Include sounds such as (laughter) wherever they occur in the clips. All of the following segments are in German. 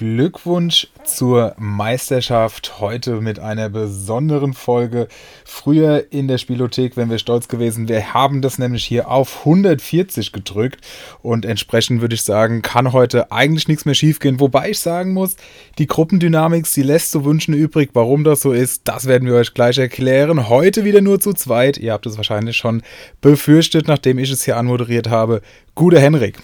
Glückwunsch zur Meisterschaft. Heute mit einer besonderen Folge. Früher in der Spielothek wären wir stolz gewesen. Wir haben das nämlich hier auf 140 gedrückt. Und entsprechend würde ich sagen, kann heute eigentlich nichts mehr schiefgehen. Wobei ich sagen muss, die Gruppendynamik, sie lässt zu wünschen übrig. Warum das so ist, das werden wir euch gleich erklären. Heute wieder nur zu zweit. Ihr habt es wahrscheinlich schon befürchtet, nachdem ich es hier anmoderiert habe. Guter Henrik.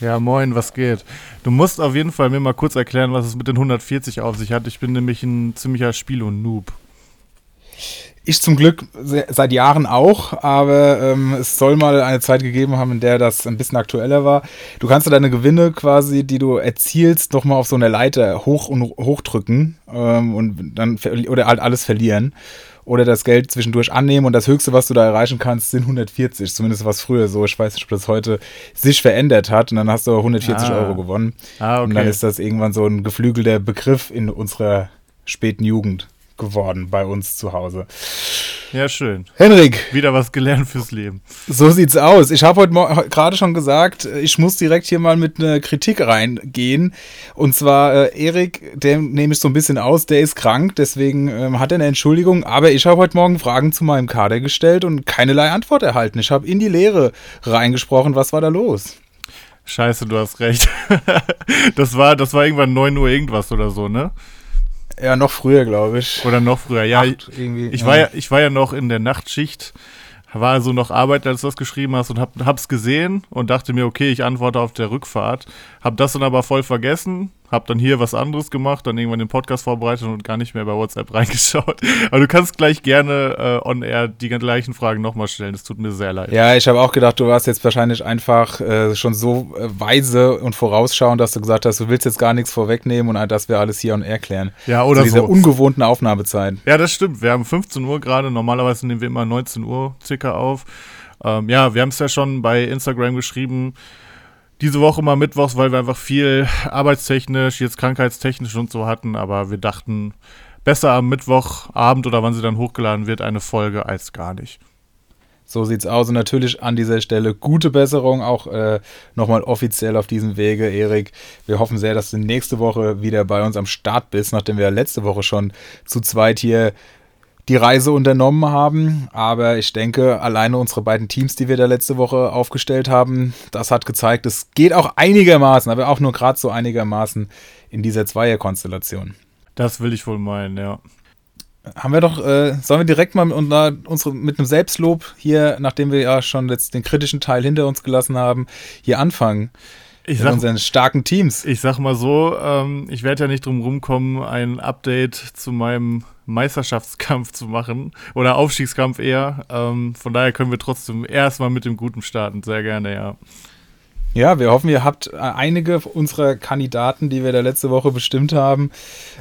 Ja, moin, was geht? Du musst auf jeden Fall mir mal kurz erklären, was es mit den 140 auf sich hat. Ich bin nämlich ein ziemlicher Spiel- und Noob. Ich zum Glück seit Jahren auch, aber ähm, es soll mal eine Zeit gegeben haben, in der das ein bisschen aktueller war. Du kannst deine Gewinne quasi, die du erzielst, nochmal auf so einer Leiter hoch und hochdrücken ähm, und dann oder halt alles verlieren oder das Geld zwischendurch annehmen und das Höchste, was du da erreichen kannst, sind 140. Zumindest was früher so. Ich weiß nicht, ob das heute sich verändert hat und dann hast du 140 ah. Euro gewonnen. Ah, okay. Und dann ist das irgendwann so ein geflügelter Begriff in unserer späten Jugend geworden bei uns zu Hause. Ja, schön. Henrik. Wieder was gelernt fürs Leben. So sieht's aus. Ich habe heute gerade schon gesagt, ich muss direkt hier mal mit einer Kritik reingehen. Und zwar äh, Erik, der nehme ich so ein bisschen aus, der ist krank, deswegen ähm, hat er eine Entschuldigung. Aber ich habe heute Morgen Fragen zu meinem Kader gestellt und keinerlei Antwort erhalten. Ich habe in die Lehre reingesprochen. Was war da los? Scheiße, du hast recht. (laughs) das war, das war irgendwann 9 Uhr irgendwas oder so, ne? Ja, noch früher, glaube ich. Oder noch früher, ja. Acht, irgendwie, ich, ja. War ja, ich war ja noch in der Nachtschicht, war also noch arbeiten, als du das geschrieben hast und hab, hab's gesehen und dachte mir, okay, ich antworte auf der Rückfahrt. Hab das dann aber voll vergessen hab dann hier was anderes gemacht, dann irgendwann den Podcast vorbereitet und gar nicht mehr bei WhatsApp (laughs) reingeschaut. Aber du kannst gleich gerne äh, on air die gleichen Fragen nochmal stellen. Es tut mir sehr leid. Ja, ich habe auch gedacht, du warst jetzt wahrscheinlich einfach äh, schon so äh, weise und vorausschauend, dass du gesagt hast, du willst jetzt gar nichts vorwegnehmen und dass wir alles hier on air klären. Ja, oder Zu dieser so. ungewohnten Aufnahmezeit. Ja, das stimmt. Wir haben 15 Uhr gerade. Normalerweise nehmen wir immer 19 Uhr circa auf. Ähm, ja, wir haben es ja schon bei Instagram geschrieben diese Woche mal mittwochs, weil wir einfach viel arbeitstechnisch, jetzt krankheitstechnisch und so hatten, aber wir dachten, besser am Mittwochabend oder wann sie dann hochgeladen wird, eine Folge als gar nicht. So sieht's aus. Und natürlich an dieser Stelle gute Besserung, auch äh, nochmal offiziell auf diesem Wege, Erik. Wir hoffen sehr, dass du nächste Woche wieder bei uns am Start bist, nachdem wir letzte Woche schon zu zweit hier die Reise unternommen haben. Aber ich denke, alleine unsere beiden Teams, die wir da letzte Woche aufgestellt haben, das hat gezeigt, es geht auch einigermaßen, aber auch nur gerade so einigermaßen in dieser Zweierkonstellation. Das will ich wohl meinen, ja. Haben wir doch, äh, sollen wir direkt mal mit, unsere, mit einem Selbstlob hier, nachdem wir ja schon jetzt den kritischen Teil hinter uns gelassen haben, hier anfangen? Ich sag, unseren starken Teams. Ich sag mal so, ähm, ich werde ja nicht drum rumkommen, ein Update zu meinem Meisterschaftskampf zu machen oder Aufstiegskampf eher. Ähm, von daher können wir trotzdem erstmal mit dem Guten starten. Sehr gerne, ja. Ja, wir hoffen, ihr habt äh, einige unserer Kandidaten, die wir da letzte Woche bestimmt haben,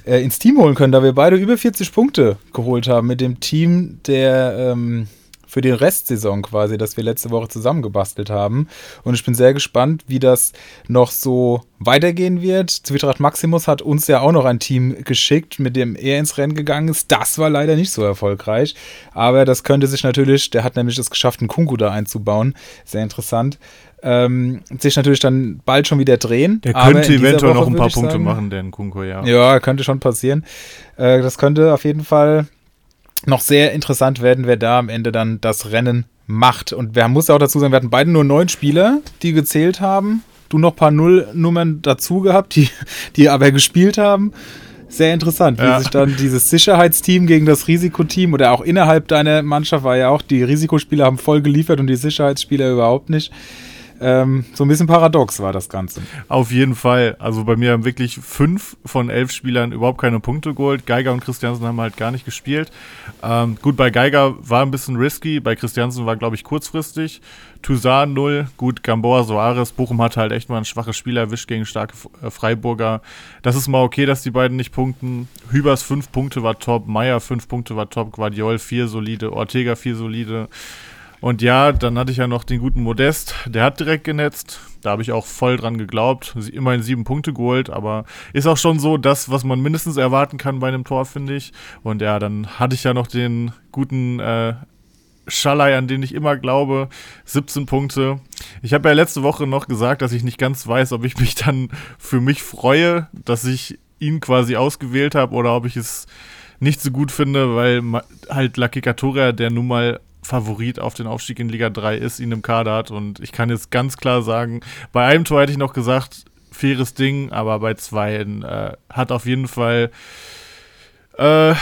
äh, ins Team holen können, da wir beide über 40 Punkte geholt haben mit dem Team der ähm, für die Restsaison quasi, das wir letzte Woche zusammengebastelt haben. Und ich bin sehr gespannt, wie das noch so weitergehen wird. Zwitrat Maximus hat uns ja auch noch ein Team geschickt, mit dem er ins Rennen gegangen ist. Das war leider nicht so erfolgreich. Aber das könnte sich natürlich, der hat nämlich es geschafft, einen Kunku da einzubauen. Sehr interessant. Ähm, sich natürlich dann bald schon wieder drehen. Der könnte eventuell Woche, noch ein paar Punkte sagen, machen, der Kunku, ja. Ja, könnte schon passieren. Äh, das könnte auf jeden Fall noch sehr interessant werden, wer da am Ende dann das Rennen macht. Und wir muss auch dazu sagen, wir hatten beide nur neun Spieler, die gezählt haben. Du noch ein paar Nullnummern dazu gehabt, die, die aber gespielt haben. Sehr interessant, ja. wie sich dann dieses Sicherheitsteam gegen das Risikoteam oder auch innerhalb deiner Mannschaft war ja auch, die Risikospieler haben voll geliefert und die Sicherheitsspieler überhaupt nicht. Ähm, so ein bisschen paradox war das Ganze. Auf jeden Fall. Also bei mir haben wirklich fünf von elf Spielern überhaupt keine Punkte geholt. Geiger und Christiansen haben halt gar nicht gespielt. Ähm, gut, bei Geiger war ein bisschen risky, bei Christiansen war, glaube ich, kurzfristig. Toussaint 0, gut, Gamboa, Soares, Bochum hat halt echt mal ein schwaches Spiel erwischt gegen starke äh, Freiburger. Das ist mal okay, dass die beiden nicht punkten. Hübers 5 Punkte war top, Meier 5 Punkte war top, Guardiol 4 solide, Ortega 4 solide. Und ja, dann hatte ich ja noch den guten Modest, der hat direkt genetzt. Da habe ich auch voll dran geglaubt. Immerhin sieben Punkte geholt, aber ist auch schon so das, was man mindestens erwarten kann bei einem Tor, finde ich. Und ja, dann hatte ich ja noch den guten äh, Schalai, an den ich immer glaube. 17 Punkte. Ich habe ja letzte Woche noch gesagt, dass ich nicht ganz weiß, ob ich mich dann für mich freue, dass ich ihn quasi ausgewählt habe oder ob ich es nicht so gut finde, weil halt Lucky Katoria, der nun mal Favorit auf den Aufstieg in Liga 3 ist, ihn im Kader hat. Und ich kann jetzt ganz klar sagen, bei einem Tor hätte ich noch gesagt, faires Ding, aber bei zwei äh, hat auf jeden Fall äh,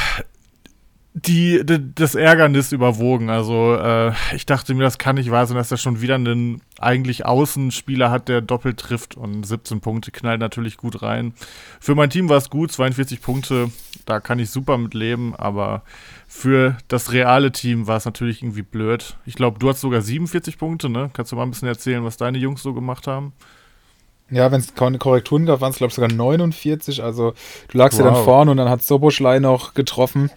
die, die, das Ärgernis überwogen. Also äh, ich dachte mir, das kann nicht wahr sein, dass er schon wieder einen eigentlich Außenspieler hat, der doppelt trifft und 17 Punkte knallt natürlich gut rein. Für mein Team war es gut, 42 Punkte, da kann ich super mit leben, aber für das reale Team war es natürlich irgendwie blöd. Ich glaube, du hast sogar 47 Punkte, ne? Kannst du mal ein bisschen erzählen, was deine Jungs so gemacht haben? Ja, wenn es keine Korrekturen gab, waren es, glaube ich, sogar 49. Also du lagst wow. ja dann vorne und dann hat Soboschlei noch getroffen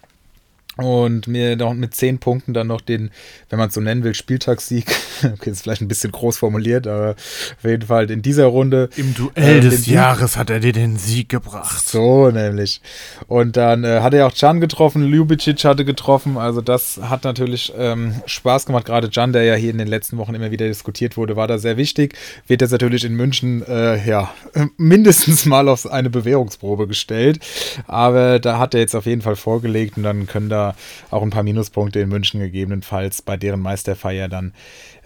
und mir noch mit zehn Punkten dann noch den, wenn man es so nennen will, Spieltagssieg. (laughs) Okay, ist vielleicht ein bisschen groß formuliert, aber auf jeden Fall in dieser Runde. Im Duell äh, des Jahres hat er dir den Sieg gebracht. So nämlich. Und dann äh, hat er auch Can getroffen, Ljubicic hatte getroffen. Also das hat natürlich ähm, Spaß gemacht. Gerade Can, der ja hier in den letzten Wochen immer wieder diskutiert wurde, war da sehr wichtig. Wird jetzt natürlich in München äh, ja mindestens mal auf eine Bewährungsprobe gestellt. Aber da hat er jetzt auf jeden Fall vorgelegt und dann können da auch ein paar Minuspunkte in München gegebenenfalls bei deren Meisterfeier dann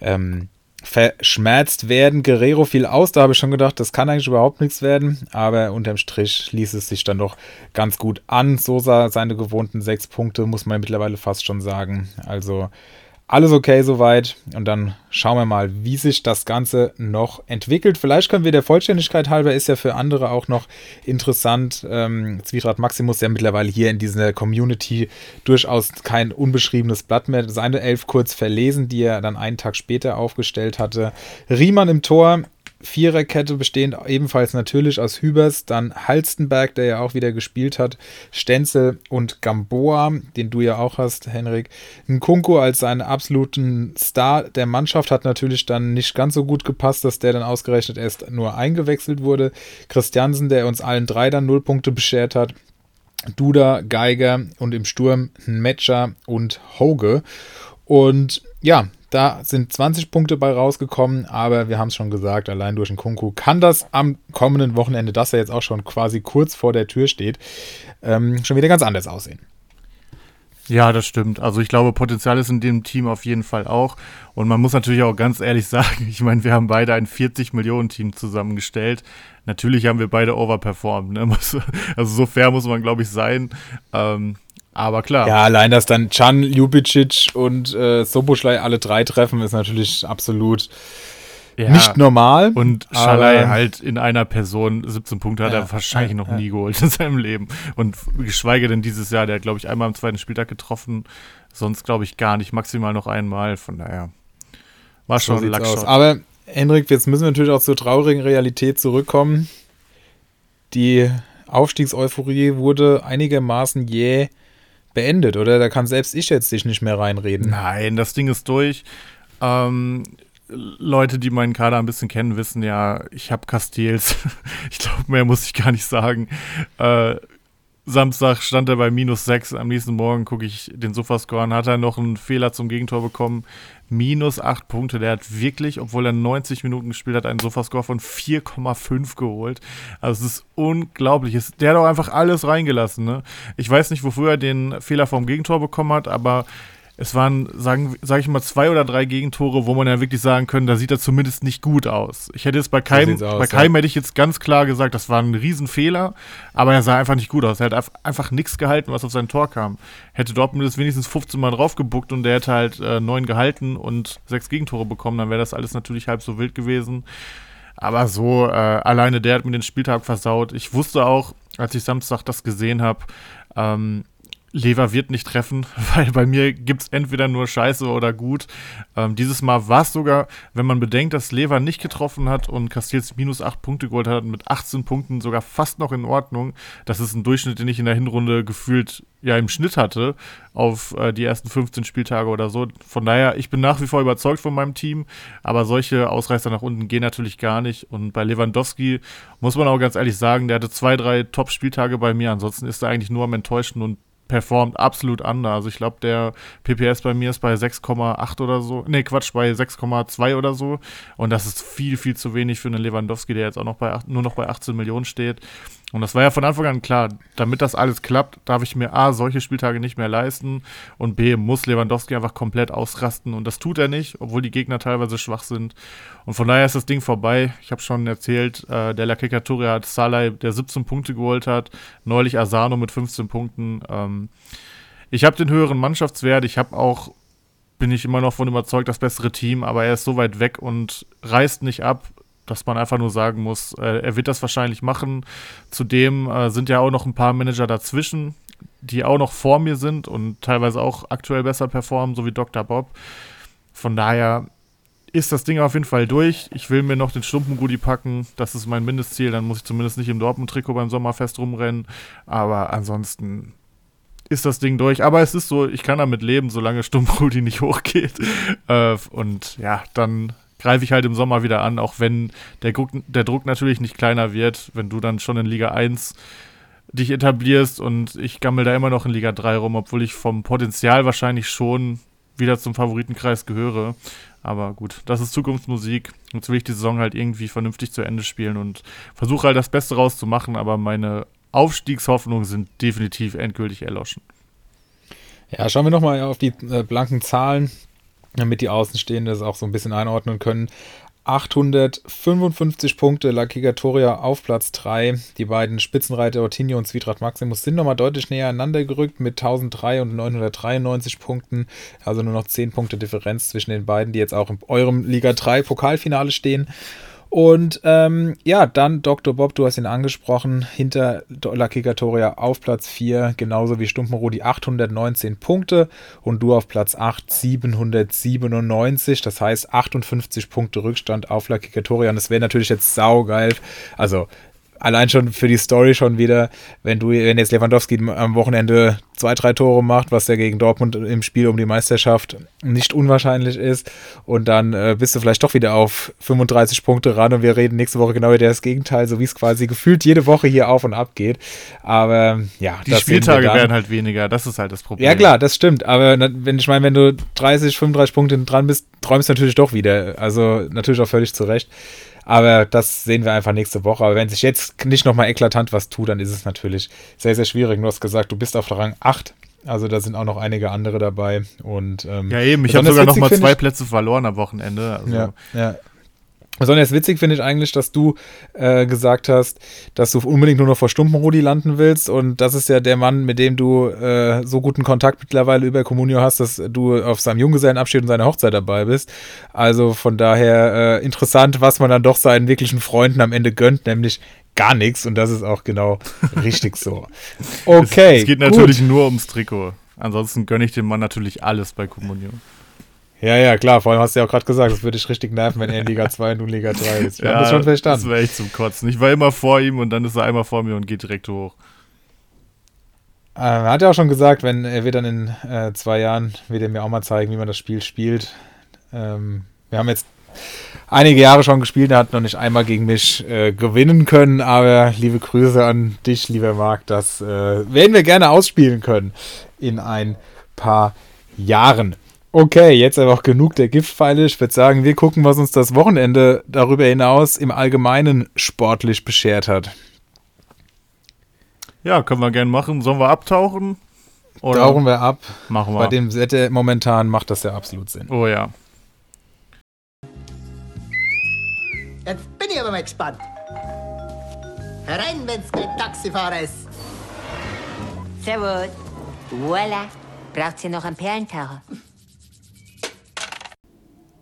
ähm, verschmerzt werden. Guerrero fiel aus, da habe ich schon gedacht, das kann eigentlich überhaupt nichts werden, aber unterm Strich ließ es sich dann doch ganz gut an. Sosa seine gewohnten sechs Punkte, muss man mittlerweile fast schon sagen. Also alles okay soweit. Und dann schauen wir mal, wie sich das Ganze noch entwickelt. Vielleicht können wir der Vollständigkeit halber, ist ja für andere auch noch interessant. Ähm, Zwietracht Maximus ja mittlerweile hier in dieser Community durchaus kein unbeschriebenes Blatt mehr. Seine elf kurz verlesen, die er dann einen Tag später aufgestellt hatte. Riemann im Tor, Viererkette bestehend ebenfalls natürlich aus Hübers, dann Halstenberg, der ja auch wieder gespielt hat, Stenzel und Gamboa, den du ja auch hast, Henrik. Nkunku als seinen absoluten Star der Mannschaft hat natürlich dann nicht ganz so gut gepasst, dass der dann ausgerechnet erst nur eingewechselt wurde. Christiansen, der uns allen drei dann null Punkte beschert hat. Duda, Geiger und im Sturm Metscher und Hoge. Und ja, da sind 20 Punkte bei rausgekommen, aber wir haben es schon gesagt, allein durch den Kunku kann das am kommenden Wochenende, das er jetzt auch schon quasi kurz vor der Tür steht, ähm, schon wieder ganz anders aussehen. Ja, das stimmt. Also ich glaube, Potenzial ist in dem Team auf jeden Fall auch. Und man muss natürlich auch ganz ehrlich (laughs) sagen, ich meine, wir haben beide ein 40-Millionen-Team zusammengestellt. Natürlich haben wir beide overperformed. Ne? (laughs) Also so fair muss man, glaube ich, sein. Ähm, aber klar. Ja, allein, dass dann Can, Ljubicic und äh, Soboschlei alle drei treffen, ist natürlich absolut ja. nicht normal. Und Schalai halt in einer Person 17 Punkte hat ja, er wahrscheinlich ja, noch nie geholt in seinem Leben. Und geschweige denn dieses Jahr, der hat, glaube ich, einmal am zweiten Spieltag getroffen. Sonst, glaube ich, gar nicht. Maximal noch einmal. Von daher war schon so Lackshot. Aber, Hendrik, jetzt müssen wir natürlich auch zur traurigen Realität zurückkommen. Die Aufstiegseuphorie wurde einigermaßen jäh. Beendet, oder? Da kann selbst ich jetzt dich nicht mehr reinreden. Nein, das Ding ist durch. Ähm, Leute, die meinen Kader ein bisschen kennen, wissen ja, ich habe Castells. (laughs) ich glaube, mehr muss ich gar nicht sagen. Äh, Samstag stand er bei minus 6. Am nächsten Morgen gucke ich den Sofascore an. Hat er noch einen Fehler zum Gegentor bekommen. Minus 8 Punkte. Der hat wirklich, obwohl er 90 Minuten gespielt hat, einen Sofascore von 4,5 geholt. Also es ist unglaublich. Der hat auch einfach alles reingelassen. Ne? Ich weiß nicht, wofür er den Fehler vom Gegentor bekommen hat, aber es waren, sagen sag ich mal, zwei oder drei Gegentore, wo man ja wirklich sagen können, da sieht er zumindest nicht gut aus. Ich hätte jetzt bei keinem, aus, bei keinem ja. hätte ich jetzt ganz klar gesagt, das war ein Riesenfehler, aber er sah einfach nicht gut aus. Er hat einfach nichts gehalten, was auf sein Tor kam. Hätte Dortmund das wenigstens 15 Mal draufgebuckt und der hätte halt äh, neun gehalten und sechs Gegentore bekommen, dann wäre das alles natürlich halb so wild gewesen. Aber so, äh, alleine der hat mir den Spieltag versaut. Ich wusste auch, als ich Samstag das gesehen habe, ähm, Lever wird nicht treffen, (laughs) weil bei mir gibt es entweder nur Scheiße oder gut. Ähm, dieses Mal war es sogar, wenn man bedenkt, dass Lever nicht getroffen hat und Castells minus 8 Punkte geholt hat, mit 18 Punkten sogar fast noch in Ordnung. Das ist ein Durchschnitt, den ich in der Hinrunde gefühlt ja im Schnitt hatte auf äh, die ersten 15 Spieltage oder so. Von daher, ich bin nach wie vor überzeugt von meinem Team, aber solche Ausreißer nach unten gehen natürlich gar nicht. Und bei Lewandowski muss man auch ganz ehrlich sagen, der hatte zwei, drei Top-Spieltage bei mir. Ansonsten ist er eigentlich nur am Enttäuschen und performt absolut anders. Also ich glaube, der PPS bei mir ist bei 6,8 oder so. Ne, Quatsch, bei 6,2 oder so. Und das ist viel, viel zu wenig für einen Lewandowski, der jetzt auch noch bei nur noch bei 18 Millionen steht. Und das war ja von Anfang an klar, damit das alles klappt, darf ich mir A, solche Spieltage nicht mehr leisten und B, muss Lewandowski einfach komplett ausrasten. Und das tut er nicht, obwohl die Gegner teilweise schwach sind. Und von daher ist das Ding vorbei. Ich habe schon erzählt, äh, der La Kikatoria hat Salai, der 17 Punkte geholt hat, neulich Asano mit 15 Punkten. Ähm, ich habe den höheren Mannschaftswert, ich habe auch bin ich immer noch von überzeugt, das bessere Team, aber er ist so weit weg und reißt nicht ab dass man einfach nur sagen muss, äh, er wird das wahrscheinlich machen. Zudem äh, sind ja auch noch ein paar Manager dazwischen, die auch noch vor mir sind und teilweise auch aktuell besser performen, so wie Dr. Bob. Von daher ist das Ding auf jeden Fall durch. Ich will mir noch den Stumpenrudi packen. Das ist mein Mindestziel. Dann muss ich zumindest nicht im Dortmund-Trikot beim Sommerfest rumrennen. Aber ansonsten ist das Ding durch. Aber es ist so, ich kann damit leben, solange Stumpenrudi (laughs) nicht hochgeht. Äh, und ja, dann greife ich halt im Sommer wieder an, auch wenn der Druck, der Druck natürlich nicht kleiner wird, wenn du dann schon in Liga 1 dich etablierst und ich gammel da immer noch in Liga 3 rum, obwohl ich vom Potenzial wahrscheinlich schon wieder zum Favoritenkreis gehöre. Aber gut, das ist Zukunftsmusik. Jetzt will ich die Saison halt irgendwie vernünftig zu Ende spielen und versuche halt das Beste rauszumachen, aber meine Aufstiegshoffnungen sind definitiv endgültig erloschen. Ja, schauen wir nochmal auf die äh, blanken Zahlen damit die Außenstehenden das auch so ein bisschen einordnen können. 855 Punkte La Gigatoria auf Platz 3. Die beiden Spitzenreiter Ortinho und Zwietracht Maximus sind nochmal deutlich näher aneinander gerückt mit 1003 und 993 Punkten. Also nur noch 10 Punkte Differenz zwischen den beiden, die jetzt auch in eurem Liga 3 Pokalfinale stehen. Und ähm, ja, dann Dr. Bob, du hast ihn angesprochen, hinter La Kikatoria auf Platz 4, genauso wie Stumpenrudi 819 Punkte und du auf Platz 8 797, das heißt 58 Punkte Rückstand auf La Kikatoria und das wäre natürlich jetzt saugeil, also allein schon für die Story schon wieder, wenn du, wenn jetzt Lewandowski am Wochenende zwei, drei Tore macht, was ja gegen Dortmund im Spiel um die Meisterschaft nicht unwahrscheinlich ist, und dann äh, bist du vielleicht doch wieder auf 35 Punkte ran und wir reden nächste Woche genau über das Gegenteil, so wie es quasi gefühlt jede Woche hier auf und ab geht. Aber ja, die Spieltage werden halt weniger, das ist halt das Problem. Ja klar, das stimmt, aber wenn ich meine, wenn du 30, 35 Punkte dran bist, träumst du natürlich doch wieder. Also natürlich auch völlig zu Recht. Aber das sehen wir einfach nächste Woche. Aber wenn sich jetzt nicht nochmal eklatant was tut, dann ist es natürlich sehr, sehr schwierig. Du hast gesagt, du bist auf Rang 8. Also da sind auch noch einige andere dabei. Und, ähm, ja, eben, ich habe sogar noch mal zwei Plätze verloren am Wochenende. Also. Ja, ja. Besonders witzig finde ich eigentlich, dass du äh, gesagt hast, dass du unbedingt nur noch vor Stumpenrudi landen willst. Und das ist ja der Mann, mit dem du äh, so guten Kontakt mittlerweile über Communio hast, dass du auf seinem Junggesellenabschied und seiner Hochzeit dabei bist. Also von daher äh, interessant, was man dann doch seinen wirklichen Freunden am Ende gönnt, nämlich gar nichts. Und das ist auch genau richtig so. Okay. (laughs) Es, es geht gut. natürlich nur ums Trikot. Ansonsten gönne ich dem Mann natürlich alles bei Communio. Ja, ja, klar. Vor allem hast du ja auch gerade gesagt, es würde dich richtig nerven, wenn er in Liga 2 und du in Liga 3 bist. Wir ja, haben das schon verstanden. Das wäre echt zum Kotzen. Ich war immer vor ihm und dann ist er einmal vor mir und geht direkt hoch. Äh, er hat ja auch schon gesagt, wenn er wird dann in äh, zwei Jahren, wird er mir auch mal zeigen, wie man das Spiel spielt. Ähm, wir haben jetzt einige Jahre schon gespielt, er hat noch nicht einmal gegen mich äh, gewinnen können, aber liebe Grüße an dich, lieber Marc, das äh, werden wir gerne ausspielen können in ein paar Jahren. Okay, jetzt aber auch genug der Giftpfeile. Ich würde sagen, wir gucken, was uns das Wochenende darüber hinaus im Allgemeinen sportlich beschert hat. Ja, können wir gerne machen. Sollen wir abtauchen? Oder? Tauchen wir ab. Machen wir. Bei dem Wetter momentan macht das ja absolut Sinn. Oh ja. Jetzt bin ich aber mal gespannt. Herein, wenn's kein Taxifahrer ist. Servus. Voila. Braucht ihr noch einen Perlentaucher?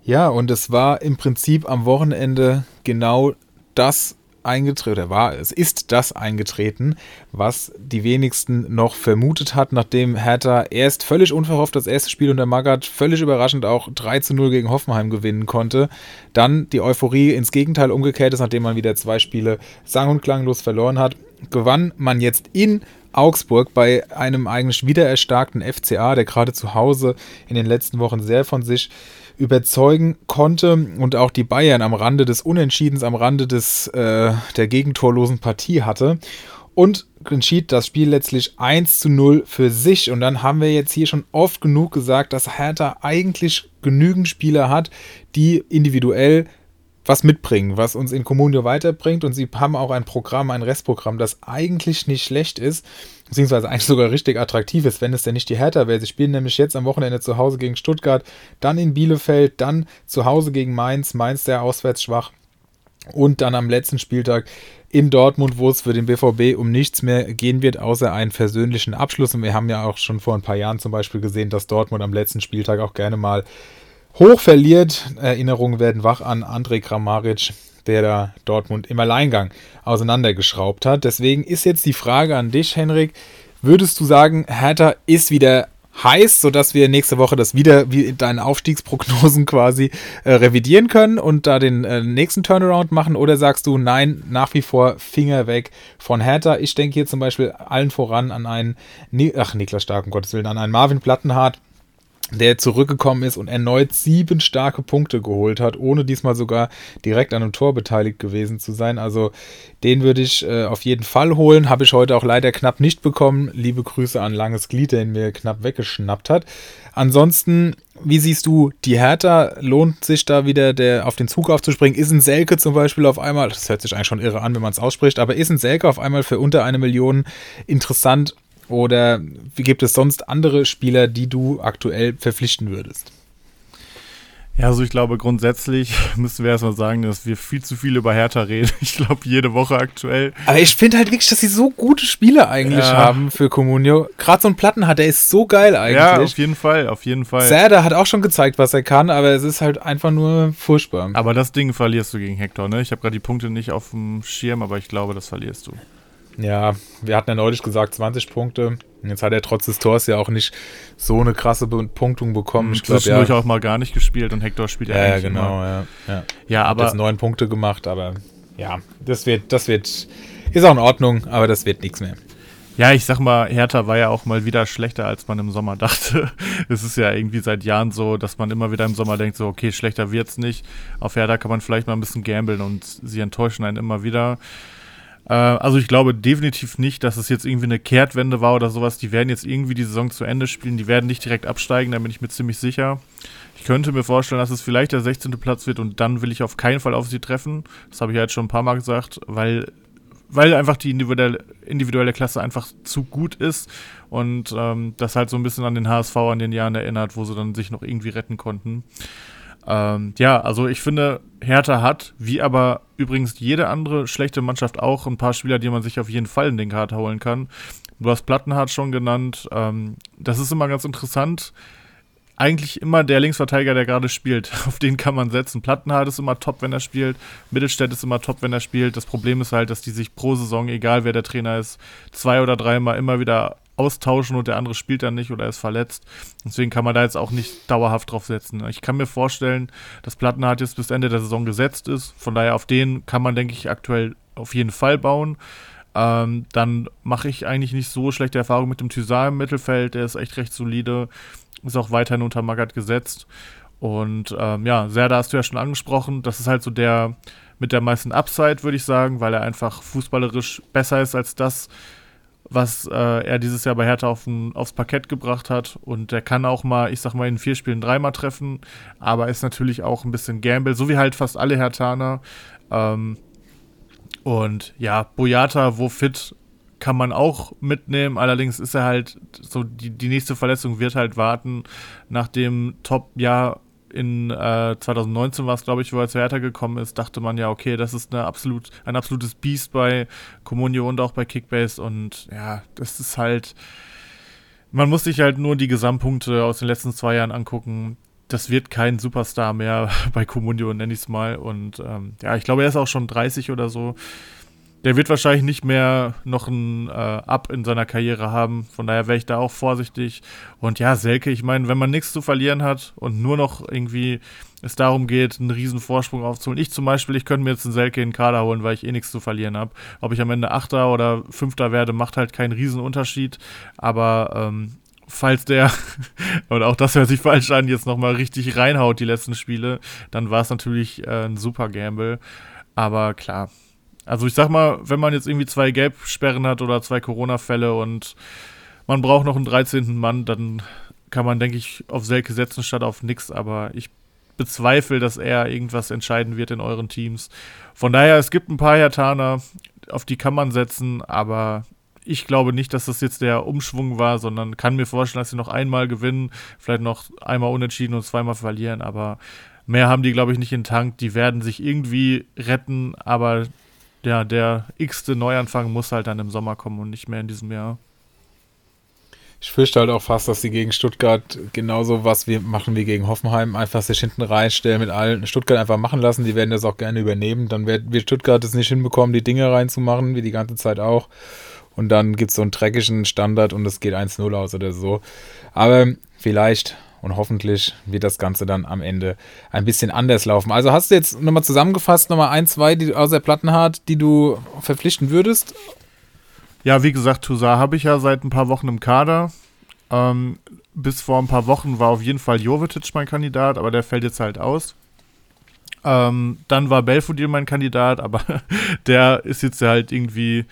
Ja, und es war im Prinzip am Wochenende genau das eingetreten, oder war es, ist das eingetreten, was die wenigsten noch vermutet hat, nachdem Hertha erst völlig unverhofft das erste Spiel unter Magath völlig überraschend auch 3 zu 0 gegen Hoffenheim gewinnen konnte. Dann die Euphorie ins Gegenteil umgekehrt ist, nachdem man wieder zwei Spiele sang- und klanglos verloren hat, gewann man jetzt in Augsburg bei einem eigentlich wieder erstarkten FCA, der gerade zu Hause in den letzten Wochen sehr von sich überzeugen konnte und auch die Bayern am Rande des Unentschiedens, am Rande des, äh, der gegentorlosen Partie hatte. und entschied das Spiel letztlich 1 zu 0 für sich. Und dann haben wir jetzt hier schon oft genug gesagt, dass Hertha eigentlich genügend Spieler hat, die individuell was mitbringen, was uns in Comunio weiterbringt. Und sie haben auch ein Programm, ein Restprogramm, das eigentlich nicht schlecht ist, beziehungsweise eigentlich sogar richtig attraktiv ist, wenn es denn nicht die Hertha wäre. Sie spielen nämlich jetzt am Wochenende zu Hause gegen Stuttgart, dann in Bielefeld, dann zu Hause gegen Mainz, Mainz der auswärts schwach. Und dann am letzten Spieltag in Dortmund, wo es für den BVB um nichts mehr gehen wird, außer einen versöhnlichen Abschluss. Und wir haben ja auch schon vor ein paar Jahren zum Beispiel gesehen, dass Dortmund am letzten Spieltag auch gerne mal hoch verliert. Erinnerungen werden wach an Andrej Kramaric, der da Dortmund im Alleingang auseinandergeschraubt hat. Deswegen ist jetzt die Frage an dich, Henrik. Würdest du sagen, Hertha ist wieder heiß, sodass wir nächste Woche das wieder wie deine Aufstiegsprognosen (laughs) quasi äh, revidieren können und da den äh, nächsten Turnaround machen? Oder sagst du, nein, nach wie vor Finger weg von Hertha? Ich denke hier zum Beispiel allen voran an einen, ach Niklas Stark, um Gottes Willen, an einen Marvin Plattenhardt, der zurückgekommen ist und erneut sieben starke Punkte geholt hat, ohne diesmal sogar direkt an einem Tor beteiligt gewesen zu sein. Also den würde ich äh, auf jeden Fall holen. Habe ich heute auch leider knapp nicht bekommen. Liebe Grüße an Langes Glied, der ihn mir knapp weggeschnappt hat. Ansonsten, wie siehst du die Hertha? Lohnt sich da wieder der auf den Zug aufzuspringen? Ist ein Selke zum Beispiel auf einmal, das hört sich eigentlich schon irre an, wenn man es ausspricht, aber ist ein Selke auf einmal für unter eine Million interessant oder wie gibt es sonst andere Spieler, die du aktuell verpflichten würdest? Ja, also ich glaube, grundsätzlich (laughs) müssen wir erstmal sagen, dass wir viel zu viel über Hertha reden. (laughs) Ich glaube, jede Woche aktuell. Aber ich finde halt wirklich, dass sie so gute Spiele eigentlich ja. haben für Comunio. Gerade so ein Platten hat, der ist so geil eigentlich. Ja, auf jeden Fall, auf jeden Fall. Serda hat auch schon gezeigt, was er kann, aber es ist halt einfach nur furchtbar. Aber das Ding verlierst du gegen Hector, ne? Ich habe gerade die Punkte nicht auf dem Schirm, aber ich glaube, das verlierst du. Ja, wir hatten ja neulich gesagt 20 Punkte. Jetzt hat er trotz des Tors ja auch nicht so eine krasse Punktung bekommen. Mhm, ich glaube, ja. auch mal gar nicht gespielt und Hector spielt ja, ja genau, immer. ja, ja. Ja, aber hat jetzt neun Punkte gemacht, aber ja, das wird, das wird, ist auch in Ordnung, aber das wird nichts mehr. Ja, ich sag mal, Hertha war ja auch mal wieder schlechter, als man im Sommer (laughs) dachte. es ist ja irgendwie seit Jahren so, dass man immer wieder im Sommer denkt, so, okay, schlechter wird's nicht. Auf Hertha kann man vielleicht mal ein bisschen gambeln und sie enttäuschen einen immer wieder. Äh, also ich glaube definitiv nicht, dass es jetzt irgendwie eine Kehrtwende war oder sowas. Die werden jetzt irgendwie die Saison zu Ende spielen. Die werden nicht direkt absteigen, da bin ich mir ziemlich sicher. Ich könnte mir vorstellen, dass es vielleicht der 16. Platz wird und dann will ich auf keinen Fall auf sie treffen. Das habe ich ja jetzt schon ein paar Mal gesagt, weil, weil einfach die individuelle, individuelle Klasse einfach zu gut ist und ähm, das halt so ein bisschen an den HSV an den Jahren erinnert, wo sie dann sich noch irgendwie retten konnten. Ähm, ja, also ich finde, Hertha hat, wie aber übrigens jede andere schlechte Mannschaft auch, ein paar Spieler, die man sich auf jeden Fall in den Kader holen kann. Du hast Plattenhardt schon genannt. Ähm, das ist immer ganz interessant. Eigentlich immer der Linksverteidiger, der gerade spielt. (laughs) Auf den kann man setzen. Plattenhardt ist immer top, wenn er spielt. Mittelstädt ist immer top, wenn er spielt. Das Problem ist halt, dass die sich pro Saison, egal wer der Trainer ist, zwei oder dreimal immer wieder austauschen und der andere spielt dann nicht oder ist verletzt. Deswegen kann man da jetzt auch nicht dauerhaft drauf setzen. Ich kann mir vorstellen, dass Plattenhardt jetzt bis Ende der Saison gesetzt ist. Von daher auf den kann man, denke ich, aktuell auf jeden Fall bauen. Ähm, dann mache ich eigentlich nicht so schlechte Erfahrungen mit dem Thysar im Mittelfeld. Der ist echt recht solide. Ist auch weiterhin unter Magath gesetzt. Und ähm, ja, Serda hast du ja schon angesprochen. Das ist halt so der mit der meisten Upside, würde ich sagen, weil er einfach fußballerisch besser ist als das, was äh, er dieses Jahr bei Hertha auf ein, aufs Parkett gebracht hat. Und der kann auch mal, ich sag mal, in vier Spielen dreimal treffen, aber ist natürlich auch ein bisschen Gamble, so wie halt fast alle Hertaner. Ähm, und ja, Boyata, wo fit, kann man auch mitnehmen. Allerdings ist er halt so, die, die nächste Verletzung wird halt warten nach dem Top-Jahr in äh, 2019 war es, glaube ich, wo er zu Hertha gekommen ist, dachte man ja, okay, das ist eine absolut, ein absolutes Biest bei Comunio und auch bei Kickbase und ja, das ist halt, man muss sich halt nur die Gesamtpunkte aus den letzten zwei Jahren angucken. Das wird kein Superstar mehr (laughs) bei Comunio, nenne ich es mal. Und ähm, ja, ich glaube, er ist auch schon 30 oder so der wird wahrscheinlich nicht mehr noch ein äh, Up in seiner Karriere haben. Von daher wäre ich da auch vorsichtig. Und ja, Selke, ich meine, wenn man nichts zu verlieren hat und nur noch irgendwie es darum geht, einen riesen Vorsprung aufzuholen. Ich zum Beispiel, ich könnte mir jetzt einen Selke in den Kader holen, weil ich eh nichts zu verlieren habe. Ob ich am Ende Achter oder Fünfter werde, macht halt keinen riesen Unterschied. Aber ähm, falls der, (laughs) und auch das hört sich falsch an, jetzt nochmal richtig reinhaut, die letzten Spiele, dann war es natürlich äh, ein super Gamble. Aber klar, Also ich sag mal, wenn man jetzt irgendwie zwei Gelbsperren hat oder zwei Corona-Fälle und man braucht noch einen 13. Mann, dann kann man, denke ich, auf Selke setzen statt auf nix, aber ich bezweifle, dass er irgendwas entscheiden wird in euren Teams. Von daher, es gibt ein paar Hertaner, auf die kann man setzen, aber ich glaube nicht, dass das jetzt der Umschwung war, sondern kann mir vorstellen, dass sie noch einmal gewinnen, vielleicht noch einmal unentschieden und zweimal verlieren, aber mehr haben die, glaube ich, nicht in Tank. Die werden sich irgendwie retten, aber ja, der x-te Neuanfang muss halt dann im Sommer kommen und nicht mehr in diesem Jahr. Ich fürchte halt auch fast, dass sie gegen Stuttgart genauso was wir machen wie gegen Hoffenheim, einfach sich hinten reinstellen, mit allen Stuttgart einfach machen lassen. Die werden das auch gerne übernehmen. Dann wird, wird Stuttgart es nicht hinbekommen, die Dinge reinzumachen, wie die ganze Zeit auch. Und dann gibt es so einen dreckigen Standard und es geht 1-0 aus oder so. Aber vielleicht und hoffentlich wird das Ganze dann am Ende ein bisschen anders laufen. Also hast du jetzt nochmal zusammengefasst, nochmal ein, zwei die, außer Plattenhardt, die du verpflichten würdest? Ja, wie gesagt, Toussaint habe ich ja seit ein paar Wochen im Kader. Ähm, bis vor ein paar Wochen war auf jeden Fall Jovetic mein Kandidat, aber der fällt jetzt halt aus. Ähm, dann war Belfodil mein Kandidat, aber (laughs) der ist jetzt halt irgendwie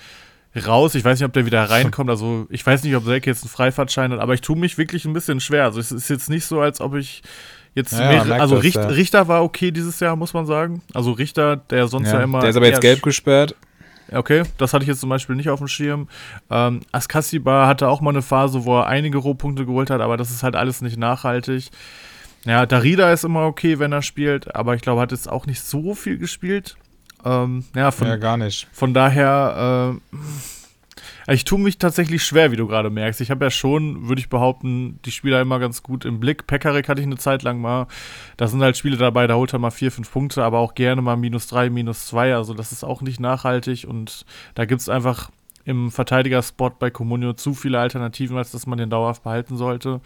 raus. Ich weiß nicht, ob der wieder reinkommt. Also ich weiß nicht, ob Selke jetzt einen Freifahrtschein hat, aber ich tue mich wirklich ein bisschen schwer. Also es ist jetzt nicht so, als ob ich jetzt Ja, mehrere, also das, Richter, ja. Richter war okay dieses Jahr, muss man sagen. Also Richter, der sonst ja, immer. der ist aber jetzt gelb gesperrt. Okay, das hatte ich jetzt zum Beispiel nicht auf dem Schirm. Ähm, Askasiba hatte auch mal eine Phase, wo er einige Rohpunkte geholt hat, aber das ist halt alles nicht nachhaltig. Ja, Darida ist immer okay, wenn er spielt, aber ich glaube, hat jetzt auch nicht so viel gespielt. Ähm, ja, von, Ja, gar nicht. von daher, äh, ich tue mich tatsächlich schwer, wie du gerade merkst. Ich habe ja schon, würde ich behaupten, die Spieler immer ganz gut im Blick. Pekarik hatte ich eine Zeit lang mal. Da sind halt Spiele dabei, da holt er mal vier, fünf Punkte, aber auch gerne mal minus drei, minus zwei. Also das ist auch nicht nachhaltig und da gibt es einfach im Verteidigerspot bei Comunio zu viele Alternativen, als dass man den dauerhaft behalten sollte.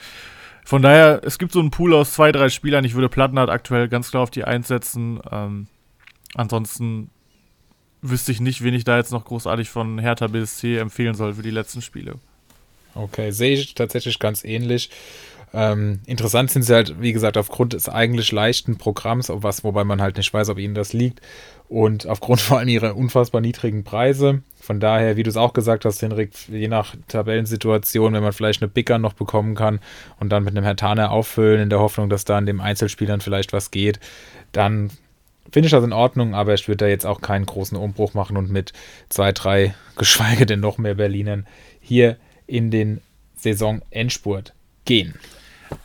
Von daher, es gibt so einen Pool aus zwei, drei Spielern. Ich würde Plattenhardt aktuell ganz klar auf die Eins setzen. Ähm, ansonsten wüsste ich nicht, wen ich da jetzt noch großartig von Hertha BSC empfehlen soll für die letzten Spiele. Okay, sehe ich tatsächlich ganz ähnlich. Ähm, interessant sind sie halt, wie gesagt, aufgrund des eigentlich leichten Programms, was, wobei man halt nicht weiß, ob ihnen das liegt. Und aufgrund (laughs) vor allem ihrer unfassbar niedrigen Preise. Von daher, wie du es auch gesagt hast, Henrik, je nach Tabellensituation, wenn man vielleicht eine Bicker noch bekommen kann und dann mit einem Hertaner auffüllen, in der Hoffnung, dass da an dem Einzelspielern vielleicht was geht, dann finde ich das in Ordnung, aber ich würde da jetzt auch keinen großen Umbruch machen und mit zwei, drei, (laughs) geschweige denn noch mehr Berlinern hier in den Saisonendspurt gehen.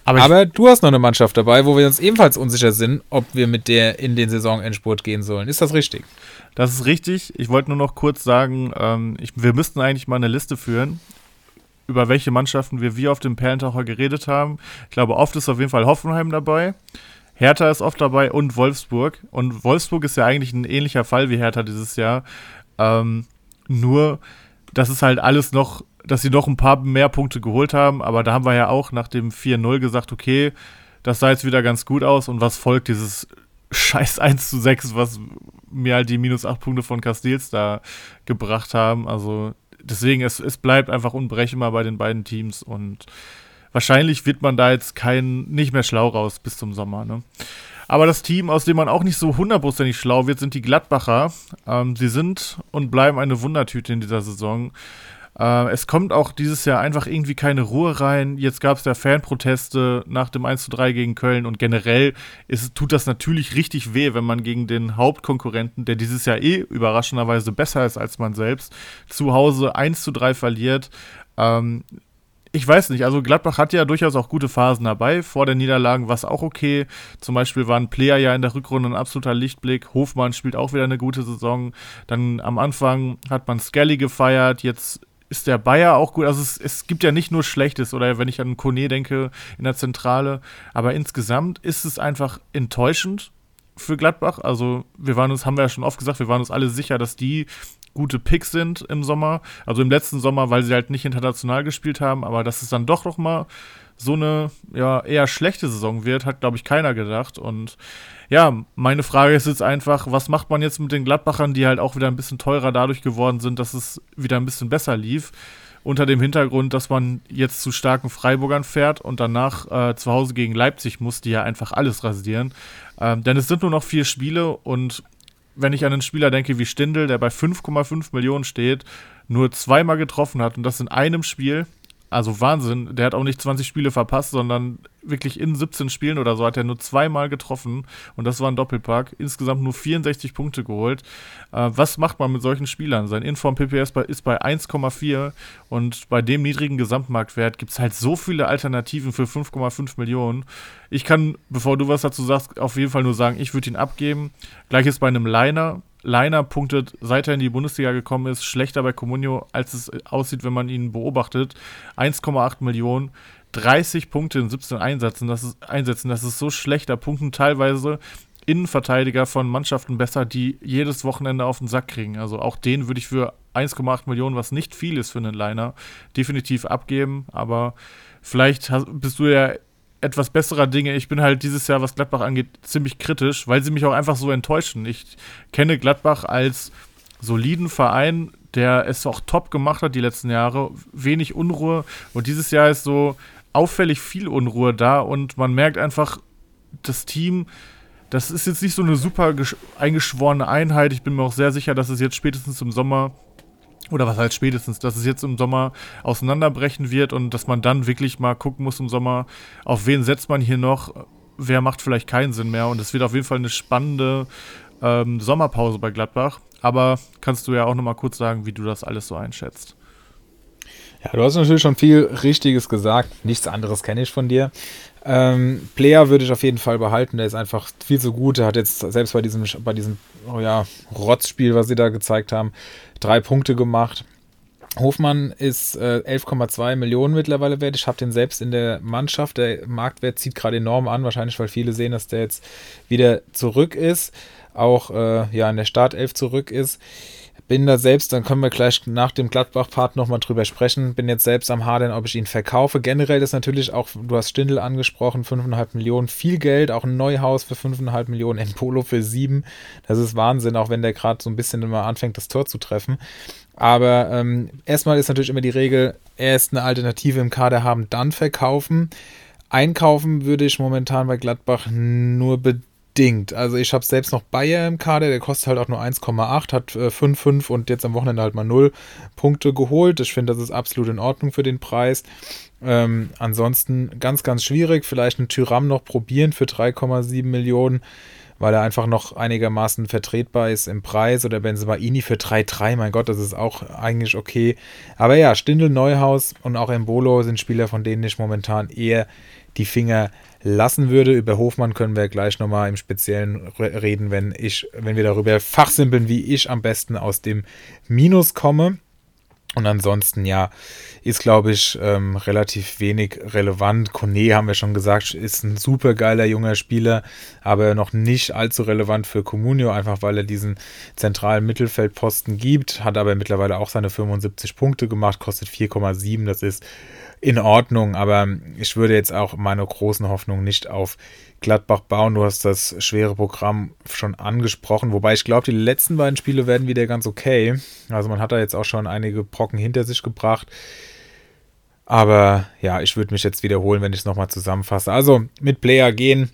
Aber, Aber du hast noch eine Mannschaft dabei, wo wir uns ebenfalls unsicher sind, ob wir mit der in den Saisonendspurt gehen sollen. Ist das richtig? ich, das ist richtig. Ich wollte nur noch kurz sagen, ähm, ich, wir müssten eigentlich mal eine Liste führen, über welche Mannschaften wir wie auf dem Perlentaucher geredet haben. Ich glaube, oft ist auf jeden Fall Hoffenheim dabei. Hertha ist oft dabei und Wolfsburg. Und Wolfsburg ist ja eigentlich ein ähnlicher Fall wie Hertha dieses Jahr. Ähm, nur, das ist halt alles noch, dass sie noch ein paar mehr Punkte geholt haben. Aber da haben wir ja auch nach dem 4-0 gesagt, okay, das sah jetzt wieder ganz gut aus. Und was folgt dieses scheiß 1 zu 6, was mir halt die minus 8 Punkte von Castils da gebracht haben. Also deswegen, es, es bleibt einfach unberechenbar bei den beiden Teams und wahrscheinlich wird man da jetzt kein, nicht mehr schlau raus bis zum Sommer. Ne? Aber das Team, aus dem man auch nicht so hundertprozentig schlau wird, sind die Gladbacher. Ähm, sie sind und bleiben eine Wundertüte in dieser Saison. Äh, es kommt auch dieses Jahr einfach irgendwie keine Ruhe rein. Jetzt gab es ja Fanproteste nach dem 1 zu 3 gegen Köln und generell ist, tut das natürlich richtig weh, wenn man gegen den Hauptkonkurrenten, der dieses Jahr eh überraschenderweise besser ist als man selbst, zu Hause 1 zu 3 verliert. Ähm, ich weiß nicht, also Gladbach hat ja durchaus auch gute Phasen dabei. Vor der Niederlagen war es auch okay. Zum Beispiel waren Player ja in der Rückrunde ein absoluter Lichtblick. Hofmann spielt auch wieder eine gute Saison. Dann am Anfang hat man Skelly gefeiert. Jetzt ist der Bayer auch gut. Also es, es gibt ja nicht nur Schlechtes oder wenn ich an Kone denke in der Zentrale. Aber insgesamt ist es einfach enttäuschend für Gladbach. Also wir waren uns, haben wir ja schon oft gesagt, wir waren uns alle sicher, dass die gute Picks sind im Sommer. Also im letzten Sommer, weil sie halt nicht international gespielt haben, aber dass es dann doch noch mal so eine ja, eher schlechte Saison wird, hat, glaube ich, keiner gedacht. Und ja, meine Frage ist jetzt einfach, was macht man jetzt mit den Gladbachern, die halt auch wieder ein bisschen teurer dadurch geworden sind, dass es wieder ein bisschen besser lief? Unter dem Hintergrund, dass man jetzt zu starken Freiburgern fährt und danach äh, zu Hause gegen Leipzig muss, die ja einfach alles rasieren. Ähm, denn es sind nur noch vier Spiele und wenn ich an einen Spieler denke wie Stindl, der bei 5,5 Millionen steht, nur zweimal getroffen hat und das in einem Spiel, also Wahnsinn. Der hat auch nicht 20 Spiele verpasst, sondern wirklich in 17 Spielen oder so hat er nur zweimal getroffen und das war ein Doppelpack. Insgesamt nur 64 Punkte geholt. Äh, was macht man mit solchen Spielern? Sein Inform PPS ist bei 1,4 und bei dem niedrigen Gesamtmarktwert gibt es halt so viele Alternativen für 5,5 Millionen. Ich kann, bevor du was dazu sagst, auf jeden Fall nur sagen, ich würde ihn abgeben. Gleiches bei einem Liner. Liner punktet, seit er in die Bundesliga gekommen ist, schlechter bei Comunio, als es aussieht, wenn man ihn beobachtet. 1,8 Millionen, 30 Punkte in 17 Einsätzen, das ist, Einsätzen, das ist so schlecht. Da punkten teilweise Innenverteidiger von Mannschaften besser, die jedes Wochenende auf den Sack kriegen. Also auch den würde ich für 1,8 Millionen, was nicht viel ist für einen Liner, definitiv abgeben. Aber vielleicht hast, bist du ja etwas besserer Dinge. Ich bin halt dieses Jahr, was Gladbach angeht, ziemlich kritisch, weil sie mich auch einfach so enttäuschen. Ich kenne Gladbach als soliden Verein, der es auch top gemacht hat die letzten Jahre. Wenig Unruhe. Und dieses Jahr ist so auffällig viel Unruhe da und man merkt einfach, das Team, das ist jetzt nicht so eine super eingeschworene Einheit. Ich bin mir auch sehr sicher, dass es jetzt spätestens im Sommer oder was heißt spätestens, dass es jetzt im Sommer auseinanderbrechen wird und dass man dann wirklich mal gucken muss im Sommer, auf wen setzt man hier noch, wer macht vielleicht keinen Sinn mehr. Und es wird auf jeden Fall eine spannende ähm, Sommerpause bei Gladbach. Aber kannst du ja auch nochmal kurz sagen, wie du das alles so einschätzt. Ja, du hast natürlich schon viel Richtiges gesagt. Nichts anderes kenne ich von dir. Ähm, Player würde ich auf jeden Fall behalten. Der ist einfach viel zu gut. Er hat jetzt selbst bei diesem, bei diesem oh ja, Rotzspiel, was sie da gezeigt haben, drei Punkte gemacht. Hofmann ist äh, 11,2 Millionen mittlerweile wert. Ich habe den selbst in der Mannschaft. Der Marktwert zieht gerade enorm an, wahrscheinlich weil viele sehen, dass der jetzt wieder zurück ist, auch äh, ja in der Startelf zurück ist bin da selbst, dann können wir gleich nach dem Gladbach-Part nochmal drüber sprechen. Bin jetzt selbst am Hadern, ob ich ihn verkaufe. Generell ist natürlich auch, du hast Stindel angesprochen, 5,5 Millionen, viel Geld, auch ein Neuhaus für 5,5 Millionen, ein Polo für 7. Das ist Wahnsinn, auch wenn der gerade so ein bisschen immer anfängt, das Tor zu treffen. Aber ähm, erstmal ist natürlich immer die Regel, erst eine Alternative im Kader haben, dann verkaufen. Einkaufen würde ich momentan bei Gladbach nur bedingt bedingt. Also ich habe selbst noch Bayer im Kader, der kostet halt auch nur 1,8, hat 5,5 äh, und jetzt am Wochenende halt mal 0 Punkte geholt. Ich finde, das ist absolut in Ordnung für den Preis. Ähm, ansonsten ganz, ganz schwierig. Vielleicht einen Tyram noch probieren für 3,7 Millionen, weil er einfach noch einigermaßen vertretbar ist im Preis. Oder Benzemaini für 3,3. Mein Gott, das ist auch eigentlich okay. Aber ja, Stindel, Neuhaus und auch Embolo sind Spieler, von denen ich momentan eher die Finger lassen würde. Über Hofmann können wir gleich nochmal im Speziellen reden, wenn ich, wenn wir darüber fachsimpeln, wie ich am besten aus dem Minus komme. Und ansonsten, ja, ist, glaube ich, ähm, relativ wenig relevant. Kone, haben wir schon gesagt, ist ein super geiler junger Spieler, aber noch nicht allzu relevant für Comunio, einfach weil er diesen zentralen Mittelfeldposten gibt, hat aber mittlerweile auch seine 75 Punkte gemacht, kostet 4,7. Das ist in Ordnung, aber ich würde jetzt auch meine großen Hoffnungen nicht auf Gladbach bauen. Du hast das schwere Programm schon angesprochen, wobei ich glaube, die letzten beiden Spiele werden wieder ganz okay. Also man hat da jetzt auch schon einige Brocken hinter sich gebracht. Aber ja, ich würde mich jetzt wiederholen, wenn ich es nochmal zusammenfasse. Also mit Player gehen,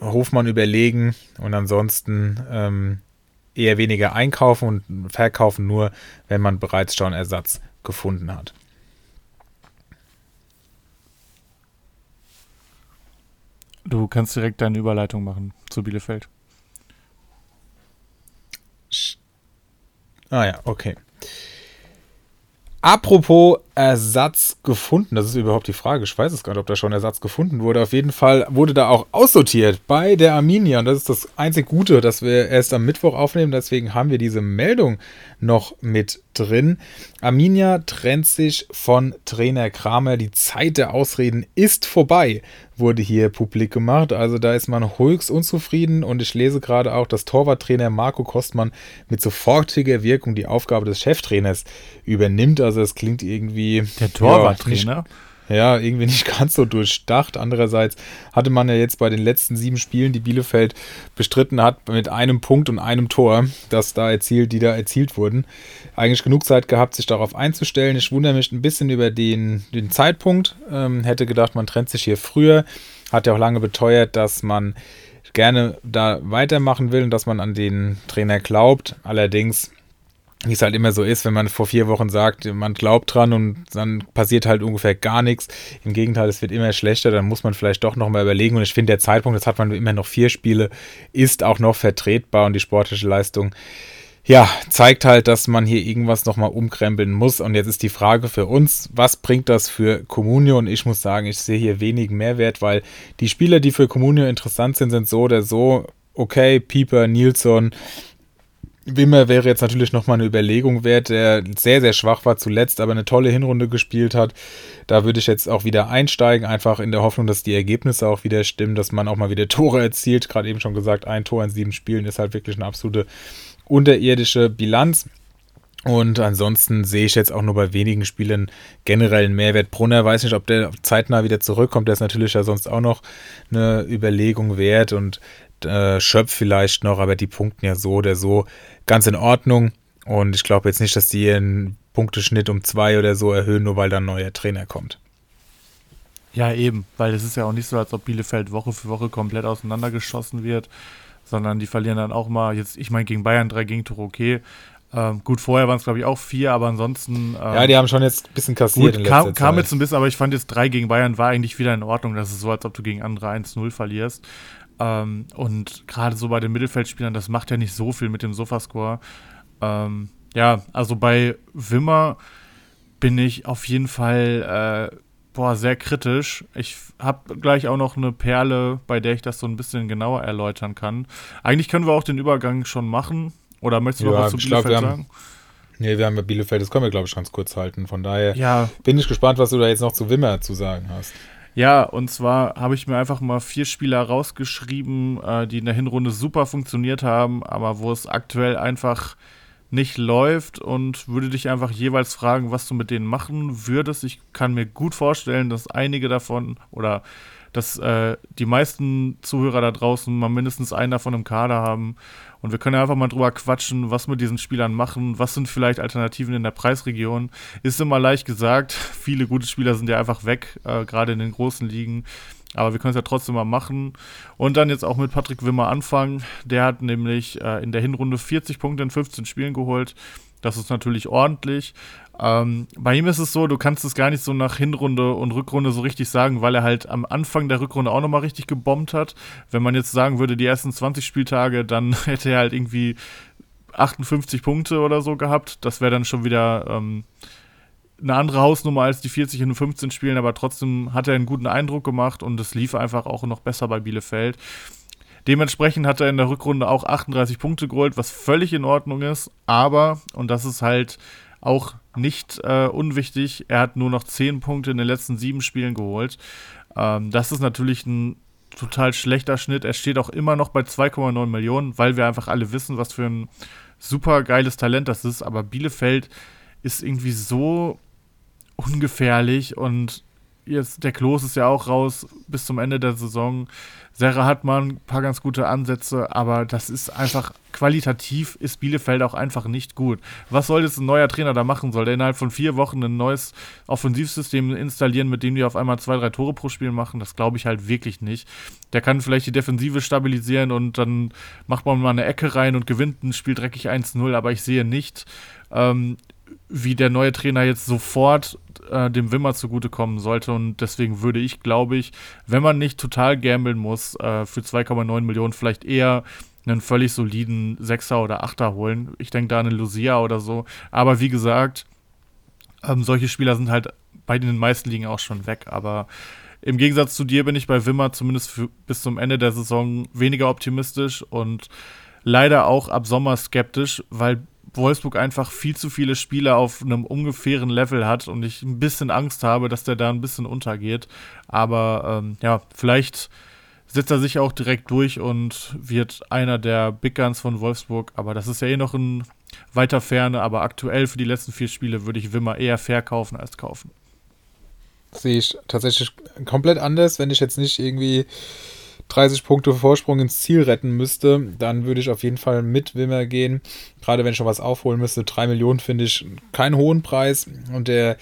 Hofmann überlegen und ansonsten ähm, eher weniger einkaufen und verkaufen, nur wenn man bereits schon Ersatz gefunden hat. Du kannst direkt deine Überleitung machen zu Bielefeld. Ah ja, okay. Apropos Ersatz gefunden, das ist überhaupt die Frage. Ich weiß es gar nicht, ob da schon Ersatz gefunden wurde. Auf jeden Fall wurde da auch aussortiert bei der Arminia. Und das ist das einzig Gute, dass wir erst am Mittwoch aufnehmen. Deswegen haben wir diese Meldung noch mit drin. Arminia trennt sich von Trainer Kramer. Die Zeit der Ausreden ist vorbei, wurde hier publik gemacht. Also da ist man höchst unzufrieden. Und ich lese gerade auch, dass Torwarttrainer Marco Kostmann mit sofortiger Wirkung die Aufgabe des Cheftrainers übernimmt. Also es klingt irgendwie. Der Torwarttrainer? Ja, ja, irgendwie nicht (laughs) ganz so durchdacht. Andererseits hatte man ja jetzt bei den letzten sieben Spielen, die Bielefeld bestritten hat, mit einem Punkt und einem Tor, das da erzielt, die da erzielt wurden, eigentlich genug Zeit gehabt, sich darauf einzustellen. Ich wundere mich ein bisschen über den, den Zeitpunkt. Ähm, hätte gedacht, man trennt sich hier früher. Hat ja auch lange beteuert, dass man gerne da weitermachen will und dass man an den Trainer glaubt. Allerdings wie es halt immer so ist, wenn man vor vier Wochen sagt, man glaubt dran und dann passiert halt ungefähr gar nichts. Im Gegenteil, es wird immer schlechter, dann muss man vielleicht doch nochmal überlegen. Und ich finde, der Zeitpunkt, das hat man immer noch vier Spiele, ist auch noch vertretbar und die sportliche Leistung, ja, zeigt halt, dass man hier irgendwas nochmal umkrempeln muss. Und jetzt ist die Frage für uns, was bringt das für Comunio? Und ich muss sagen, ich sehe hier wenig Mehrwert, weil die Spieler, die für Comunio interessant sind, sind so oder so okay. Pieper, Nilsson, Wimmer wäre jetzt natürlich nochmal eine Überlegung wert, der sehr, sehr schwach war zuletzt, aber eine tolle Hinrunde gespielt hat. Da würde ich jetzt auch wieder einsteigen, einfach in der Hoffnung, dass die Ergebnisse auch wieder stimmen, dass man auch mal wieder (laughs) Tore erzielt. Gerade eben schon gesagt, ein Tor in sieben Spielen ist halt wirklich eine absolute unterirdische Bilanz. Und ansonsten sehe ich jetzt auch nur bei wenigen Spielen generell einen Mehrwert. Brunner weiß nicht, ob der zeitnah wieder zurückkommt. Der ist natürlich ja sonst auch noch eine Überlegung wert. Und äh, Schöpf vielleicht noch, aber die punkten ja so oder so ganz in Ordnung. Und ich glaube jetzt nicht, dass die ihren Punkteschnitt um zwei oder so erhöhen, nur weil da ein neuer Trainer kommt. Ja, eben, weil es ist ja auch nicht so, als ob Bielefeld Woche für Woche komplett auseinandergeschossen wird, sondern die verlieren dann auch mal, jetzt, ich meine, gegen Bayern drei Gegentore okay. Ähm, gut, vorher waren es, glaube ich, auch vier, aber ansonsten. Ähm, ja, die haben schon jetzt ein bisschen kassiert. Gut, kam, kam jetzt ein bisschen, aber ich fand jetzt drei gegen Bayern war eigentlich wieder in Ordnung. Das ist so, als ob du gegen andere 1-0 verlierst. Ähm, und gerade so bei den Mittelfeldspielern, das macht ja nicht so viel mit dem Sofascore. Ähm, ja, also bei Wimmer bin ich auf jeden Fall äh, boah, sehr kritisch. Ich habe gleich auch noch eine Perle, bei der ich das so ein bisschen genauer erläutern kann. Eigentlich können wir auch den Übergang schon machen. Oder möchtest du ja, noch was zu Bielefeld glaub, sagen? Nee, wir haben ja Bielefeld, das können wir, glaube ich, ganz kurz halten. Von daher ja. bin ich gespannt, was du da jetzt noch zu Wimmer zu sagen hast. Ja, und zwar habe ich mir einfach mal vier Spieler rausgeschrieben, äh, die in der Hinrunde super funktioniert haben, aber wo es aktuell einfach nicht läuft und würde dich einfach jeweils fragen, was du mit denen machen würdest. Ich kann mir gut vorstellen, dass einige davon oder dass äh, die meisten Zuhörer da draußen mal mindestens einen davon im Kader haben. Und wir können einfach mal drüber quatschen, was mit diesen Spielern machen, was sind vielleicht Alternativen in der Preisregion. Ist immer leicht gesagt. (laughs) Viele gute Spieler sind ja einfach weg, äh, gerade in den großen Ligen. Aber wir können es ja trotzdem mal machen. Und dann jetzt auch mit Patrick Wimmer anfangen. Der hat nämlich äh, in der Hinrunde 40 Punkte in 15 Spielen geholt. Das ist natürlich ordentlich. Ähm, bei ihm ist es so, du kannst es gar nicht so nach Hinrunde und Rückrunde so richtig sagen, weil er halt am Anfang der Rückrunde auch nochmal richtig gebombt hat. Wenn man jetzt sagen würde, die ersten 20 Spieltage, dann (laughs) hätte er halt irgendwie 58 Punkte oder so gehabt. Das wäre dann schon wieder ähm, eine andere Hausnummer als die 40 in 15 Spielen, aber trotzdem hat er einen guten Eindruck gemacht und es lief einfach auch noch besser bei Bielefeld. Dementsprechend hat er in der Rückrunde auch 38 Punkte geholt, was völlig in Ordnung ist, aber, und das ist halt auch nicht äh, unwichtig. Er hat nur noch 10 Punkte in den letzten sieben Spielen geholt. Ähm, das ist natürlich ein total schlechter Schnitt. Er steht auch immer noch bei 2,9 Millionen, weil wir einfach alle wissen, was für ein super geiles Talent das ist. Aber Bielefeld ist irgendwie so ungefährlich und jetzt der Klos ist ja auch raus bis zum Ende der Saison. Serra hat mal ein paar ganz gute Ansätze, aber das ist einfach qualitativ ist Bielefeld auch einfach nicht gut. Was soll jetzt ein neuer Trainer da machen? Soll der innerhalb von vier Wochen ein neues Offensivsystem installieren, mit dem die auf einmal zwei, drei Tore pro Spiel machen? Das glaube ich halt wirklich nicht. Der kann vielleicht die Defensive stabilisieren und dann macht man mal eine Ecke rein und gewinnt ein Spiel dreckig 1-0, aber ich sehe nicht, ähm, wie der neue Trainer jetzt sofort äh, dem Wimmer zugutekommen sollte. Und deswegen würde ich, glaube ich, wenn man nicht total gambeln muss, äh, für 2,9 Millionen vielleicht eher einen völlig soliden Sechser oder Achter holen. Ich denke da an einen Lucia oder so. Aber wie gesagt, ähm, solche Spieler sind halt bei den meisten Ligen auch schon weg. Aber im Gegensatz zu dir bin ich bei Wimmer zumindest für, bis zum Ende der Saison weniger optimistisch und leider auch ab Sommer skeptisch, weil Wolfsburg einfach viel zu viele Spieler auf einem ungefähren Level hat und ich ein bisschen Angst habe, dass der da ein bisschen untergeht. Aber ähm, ja, vielleicht setzt er sich auch direkt durch und wird einer der Big Guns von Wolfsburg. Aber das ist ja eh noch in weiter Ferne. Aber aktuell für die letzten vier Spiele würde ich Wimmer eher verkaufen als kaufen. Sehe ich tatsächlich komplett anders, wenn ich jetzt nicht irgendwie 30 Punkte Vorsprung ins Ziel retten müsste, dann würde ich auf jeden Fall mit Wimmer gehen. Gerade wenn ich schon was aufholen müsste. 3 Millionen finde ich keinen hohen Preis. Und der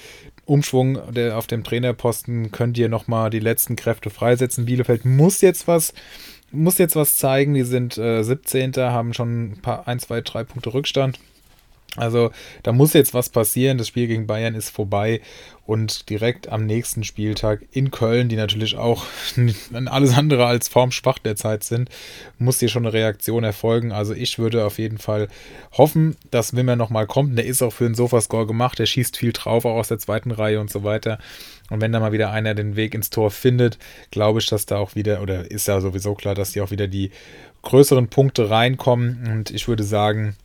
Umschwung der auf dem Trainerposten könnt ihr nochmal die letzten Kräfte freisetzen. Bielefeld muss jetzt was muss jetzt was zeigen. Die sind äh, 17. haben schon ein paar, ein, zwei, drei Punkte Rückstand. Also da muss jetzt was passieren. Das Spiel gegen Bayern ist vorbei und direkt am nächsten Spieltag in Köln, die natürlich auch (laughs) alles andere als formschwach derzeit sind, muss hier schon eine Reaktion erfolgen. Also ich würde auf jeden Fall hoffen, dass Wimmer nochmal kommt. Der ist auch für den Sofascore gemacht. Der schießt viel drauf, auch aus der zweiten Reihe und so weiter. Und wenn da mal wieder einer den Weg ins Tor findet, glaube ich, dass da auch wieder, oder ist ja sowieso klar, dass die auch wieder die größeren Punkte reinkommen. Und ich würde sagen,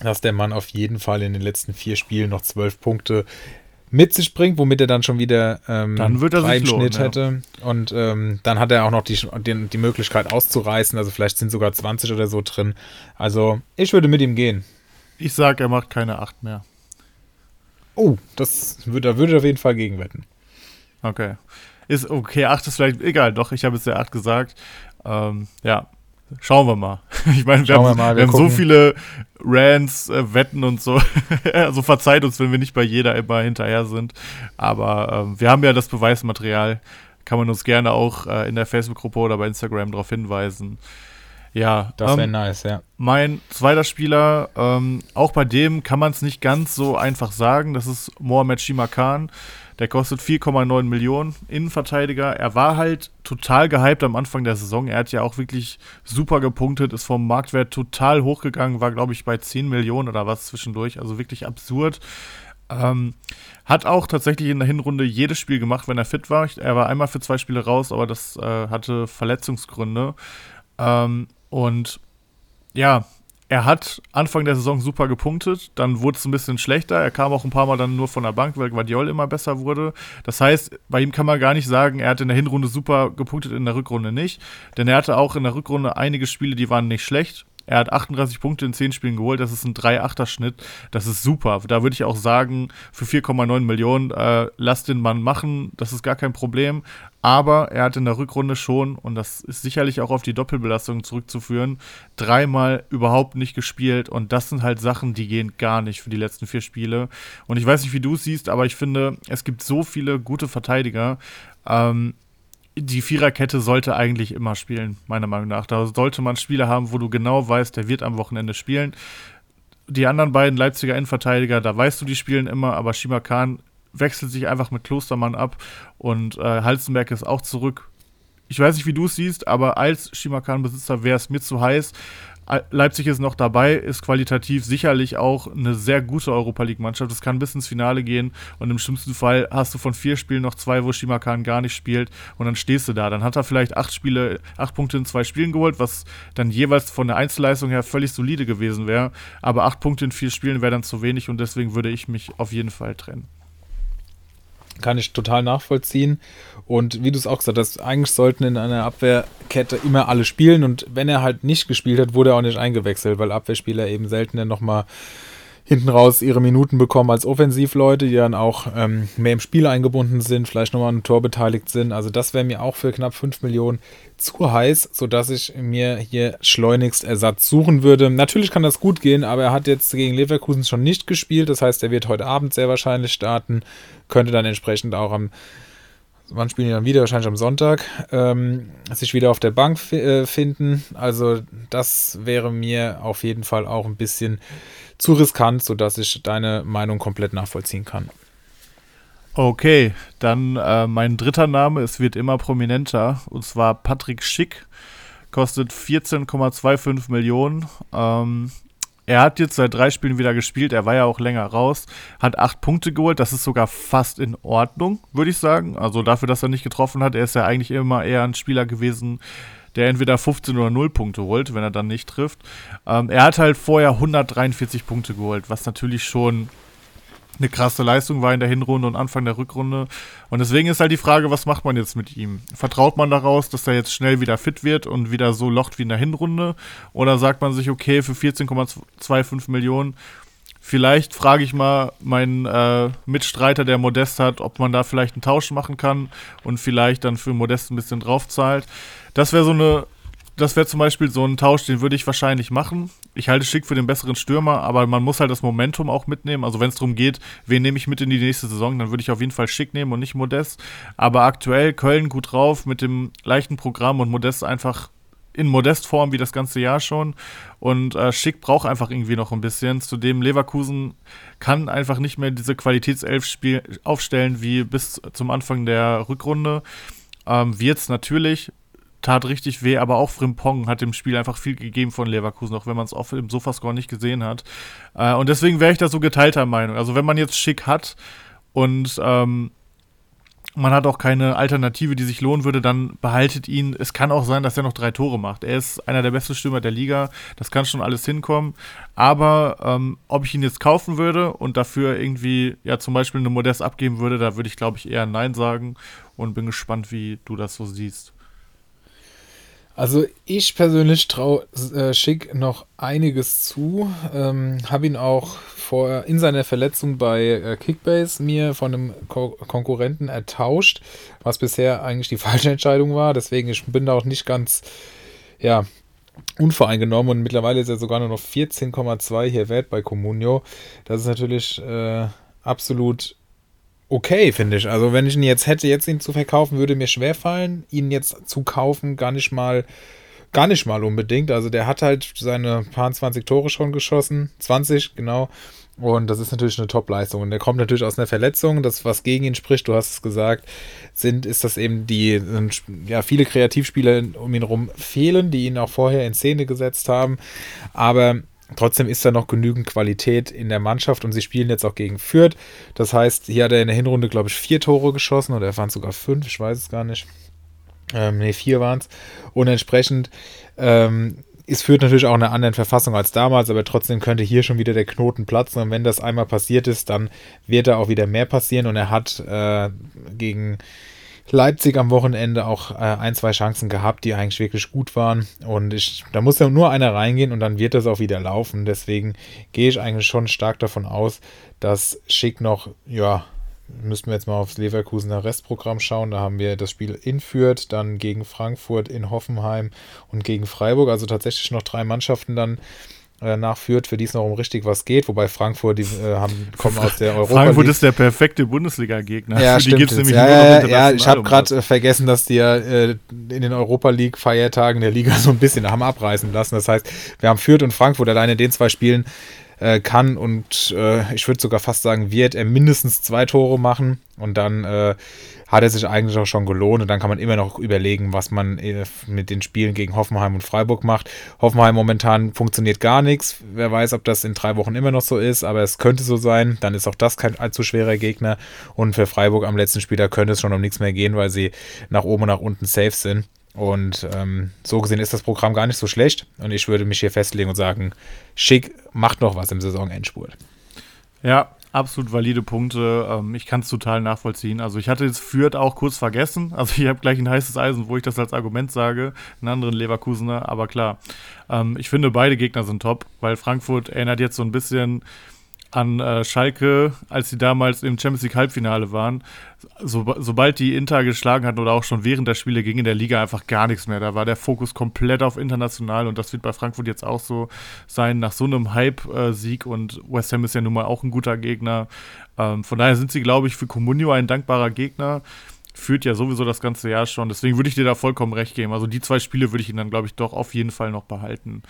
dass der Mann auf jeden Fall in den letzten vier Spielen noch zwölf Punkte mit sich bringt, womit er dann schon wieder ähm, dann wird er drei im lohnen, Schnitt hätte. Und ähm, dann hat er auch noch die, die, die Möglichkeit auszureißen. Also vielleicht sind sogar 20 oder so drin. Also ich würde mit ihm gehen. Ich sage, er macht keine 8 mehr. Oh, das würde, da würde ich auf jeden Fall gegenwetten. Okay. Ist okay, 8 ist vielleicht egal, doch, ich habe jetzt ja 8 gesagt. Ähm, ja, Schauen wir mal. (laughs) Ich meine, wir, haben, wir, mal, wir, wir haben so viele Rants, äh, Wetten und so. (laughs) also verzeiht uns, wenn wir nicht bei jeder immer hinterher sind. Aber ähm, wir haben ja das Beweismaterial. Kann man uns gerne auch äh, in der Facebook-Gruppe oder bei Instagram darauf hinweisen. Ja, das wäre ähm, nice, ja. Mein zweiter Spieler, ähm, auch bei dem kann man es nicht ganz so einfach sagen. Das ist Mohamed Shimakan. Der kostet 4,9 Millionen Innenverteidiger. Er war halt total gehypt am Anfang der Saison. Er hat ja auch wirklich super gepunktet, ist vom Marktwert total hochgegangen, war glaube ich bei 10 Millionen oder was zwischendurch. Also wirklich absurd. Ähm, hat auch tatsächlich in der Hinrunde jedes Spiel gemacht, wenn er fit war. Er war einmal für zwei Spiele raus, aber das äh, hatte Verletzungsgründe. Ähm, und ja, er hat Anfang der Saison super gepunktet, dann wurde es ein bisschen schlechter. Er kam auch ein paar Mal dann nur von der Bank, weil Guardiol immer besser wurde. Das heißt, bei ihm kann man gar nicht sagen, er hat in der Hinrunde super gepunktet, in der Rückrunde nicht. Denn er hatte auch in der Rückrunde einige Spiele, die waren nicht schlecht. Er hat 38 Punkte in 10 Spielen geholt. Das ist ein 3-8er-Schnitt. Das ist super. Da würde ich auch sagen, für 4,9 Millionen, äh, lass den Mann machen. Das ist gar kein Problem. Aber er hat in der Rückrunde schon, und das ist sicherlich auch auf die Doppelbelastung zurückzuführen, dreimal überhaupt nicht gespielt. Und das sind halt Sachen, die gehen gar nicht für die letzten vier Spiele. Und ich weiß nicht, wie du es siehst, aber ich finde, es gibt so viele gute Verteidiger. Ähm, die Viererkette sollte eigentlich immer spielen, meiner Meinung nach. Da sollte man Spieler haben, wo du genau weißt, der wird am Wochenende spielen. Die anderen beiden Leipziger Innenverteidiger, da weißt du, die spielen immer, aber Shima Khan wechselt sich einfach mit Klostermann ab und äh, Halzenberg ist auch zurück. Ich weiß nicht, wie du es siehst, aber als Shima Khan-Besitzer wäre es mir zu heiß. Leipzig ist noch dabei, ist qualitativ sicherlich auch eine sehr gute Europa League-Mannschaft. Es kann bis ins Finale gehen und im schlimmsten Fall hast du von vier Spielen noch zwei, wo Shimakan gar nicht spielt und dann stehst du da. Dann hat er vielleicht acht Spiele, acht Punkte in zwei Spielen geholt, was dann jeweils von der Einzelleistung her völlig solide gewesen wäre. Aber acht Punkte in vier Spielen wäre dann zu wenig und deswegen würde ich mich auf jeden Fall trennen. Kann ich total nachvollziehen. Und wie du es auch gesagt hast, eigentlich sollten in einer Abwehrkette immer alle spielen. Und wenn er halt nicht gespielt hat, wurde er auch nicht eingewechselt, weil Abwehrspieler eben seltener nochmal hinten raus ihre Minuten bekommen als Offensivleute, die dann auch ähm, mehr im Spiel eingebunden sind, vielleicht nochmal an einem Tor beteiligt sind. Also das wäre mir auch für knapp 5 Millionen zu heiß, sodass ich mir hier schleunigst Ersatz suchen würde. Natürlich kann das gut gehen, aber er hat jetzt gegen Leverkusen schon nicht gespielt. Das heißt, er wird heute Abend sehr wahrscheinlich starten, könnte dann entsprechend auch am wann spielen die dann wieder? Wahrscheinlich am Sonntag. Ähm, sich wieder auf der Bank äh, finden. Also, das wäre mir auf jeden Fall auch ein bisschen zu riskant, sodass ich deine Meinung komplett nachvollziehen kann. Okay, dann äh, mein dritter Name, es wird immer prominenter, und zwar Patrick Schick, kostet 14,25 Millionen. Ähm, er hat jetzt seit drei Spielen wieder gespielt, er war ja auch länger raus, hat acht Punkte geholt, das ist sogar fast in Ordnung, würde ich sagen. Also dafür, dass er nicht getroffen hat, er ist ja eigentlich immer eher ein Spieler gewesen, der entweder 15 oder 0 Punkte holt, wenn er dann nicht trifft. Ähm, er hat halt vorher 143 Punkte geholt, was natürlich schon eine krasse Leistung war in der Hinrunde und Anfang der Rückrunde. Und deswegen ist halt die Frage, was macht man jetzt mit ihm? Vertraut man daraus, dass er jetzt schnell wieder fit wird und wieder so locht wie in der Hinrunde? Oder sagt man sich, okay, für 14,25 Millionen, vielleicht frage ich mal meinen äh, Mitstreiter, der Modest hat, ob man da vielleicht einen Tausch machen kann und vielleicht dann für Modest ein bisschen draufzahlt. Das wäre so eine, das wäre zum Beispiel so ein Tausch, den würde ich wahrscheinlich machen. Ich halte Schick für den besseren Stürmer, aber man muss halt das Momentum auch mitnehmen. Also wenn es darum geht, wen nehme ich mit in die nächste Saison, dann würde ich auf jeden Fall Schick nehmen und nicht Modest. Aber aktuell Köln gut drauf mit dem leichten Programm und Modest einfach in Modestform wie das ganze Jahr schon. Und äh, Schick braucht einfach irgendwie noch ein bisschen. Zudem Leverkusen kann einfach nicht mehr diese Qualitätself aufstellen wie bis zum Anfang der Rückrunde. Ähm, es natürlich, tat richtig weh, aber auch Frimpong hat dem Spiel einfach viel gegeben von Leverkusen, auch wenn man es oft im Sofascore nicht gesehen hat. Äh, und deswegen wäre ich da so geteilter Meinung. Also wenn man jetzt Schick hat und ähm, man hat auch keine Alternative, die sich lohnen würde, dann behaltet ihn. Es kann auch sein, dass er noch drei Tore macht. Er ist einer der besten Stürmer der Liga. Das kann schon alles hinkommen. Aber ähm, ob ich ihn jetzt kaufen würde und dafür irgendwie, ja, zum Beispiel eine Modest abgeben würde, da würde ich, glaube ich, eher Nein sagen und bin gespannt, wie du das so siehst. Also ich persönlich traue äh, Schick noch einiges zu. Ähm, Habe ihn auch vor, in seiner Verletzung bei äh, Kickbase mir von einem Ko Konkurrenten ertauscht, was bisher eigentlich die (laughs) falsche Entscheidung war. Deswegen ich bin da auch nicht ganz ja, unvoreingenommen und mittlerweile ist er sogar nur noch 14,2 hier wert bei Comunio. Das ist natürlich äh, absolut okay, finde ich. Also wenn ich ihn jetzt hätte, jetzt ihn zu verkaufen, würde mir schwer fallen, ihn jetzt zu kaufen, gar nicht mal, gar nicht mal unbedingt. Also der hat halt seine paar 20 Tore schon geschossen, 20 genau. Und das ist natürlich eine Top-Leistung. Und der kommt natürlich aus einer Verletzung. Das, was gegen ihn spricht, du hast es gesagt, sind, ist das eben die, ja, viele Kreativspieler um ihn herum fehlen, die ihn auch vorher in Szene gesetzt haben. Aber Trotzdem ist da noch genügend Qualität in der Mannschaft und sie spielen jetzt auch gegen Fürth. Das heißt, hier hat er in der Hinrunde, glaube ich, vier Tore geschossen oder er waren sogar fünf, ich weiß es gar nicht. Ähm, ne, vier waren es. Und entsprechend ähm, ist Fürth natürlich auch in einer anderen Verfassung als damals, aber trotzdem könnte hier schon wieder der Knoten platzen. Und wenn das einmal passiert ist, dann wird da auch wieder mehr passieren. Und er hat äh, gegen Leipzig am Wochenende auch äh, ein, zwei Chancen gehabt, die eigentlich wirklich gut waren. Und ich, da muss ja nur einer reingehen und dann wird das auch wieder laufen. Deswegen gehe ich eigentlich schon stark davon aus, dass Schick noch, ja, müssten wir jetzt mal aufs Leverkusener Restprogramm schauen. Da haben wir das Spiel in Fürth, dann gegen Frankfurt, in Hoffenheim und gegen Freiburg. Also tatsächlich noch drei Mannschaften dann nachführt, für die es noch um richtig was geht, wobei Frankfurt, die äh, haben, kommen aus der (laughs) Europa Frankfurt ist der perfekte Bundesliga-Gegner. Ja, (laughs) für stimmt. Die ja, ja, ja, ich habe gerade äh, vergessen, dass die ja äh, in den Europa League-Feiertagen der Liga (laughs) so ein bisschen haben abreißen lassen. Das heißt, wir haben Fürth und Frankfurt alleine in den zwei Spielen äh, kann und äh, ich würde sogar fast sagen, wird er mindestens zwei Tore machen und dann äh, hat er sich eigentlich auch schon gelohnt und dann kann man immer noch überlegen, was man äh, mit den Spielen gegen Hoffenheim und Freiburg macht. Hoffenheim momentan funktioniert gar nichts. Wer weiß, ob das in drei Wochen immer noch so ist, aber es könnte so sein. Dann ist auch das kein allzu schwerer Gegner und für Freiburg am letzten Spieltag könnte es schon um nichts mehr gehen, weil sie nach oben und nach unten safe sind. Und ähm, so gesehen ist das Programm gar nicht so schlecht. Und ich würde mich hier festlegen und sagen, Schick macht noch was im Saisonendspurt. Ja, absolut valide Punkte. Ähm, ich kann es total nachvollziehen. Also ich hatte jetzt Fürth auch kurz vergessen. (laughs) Also ich habe gleich ein heißes Eisen, wo ich das als Argument sage, einen anderen Leverkusener. Aber klar, ähm, ich finde beide Gegner sind top, weil Frankfurt erinnert jetzt so ein bisschen an äh, Schalke, als sie damals im Champions League Halbfinale waren. So, sobald die Inter geschlagen hatten oder auch schon während der Spiele ging in der Liga einfach gar nichts mehr. Da war der Fokus komplett auf international und das wird bei Frankfurt jetzt auch so sein nach so einem Hype-Sieg und West Ham ist ja nun mal auch ein guter Gegner. Ähm, von daher sind sie, glaube ich, für Comunio ein dankbarer Gegner. Führt ja sowieso das ganze Jahr schon. Deswegen würde ich dir da vollkommen recht geben. Also die zwei Spiele würde ich ihn dann, glaube ich, doch auf jeden Fall noch behalten.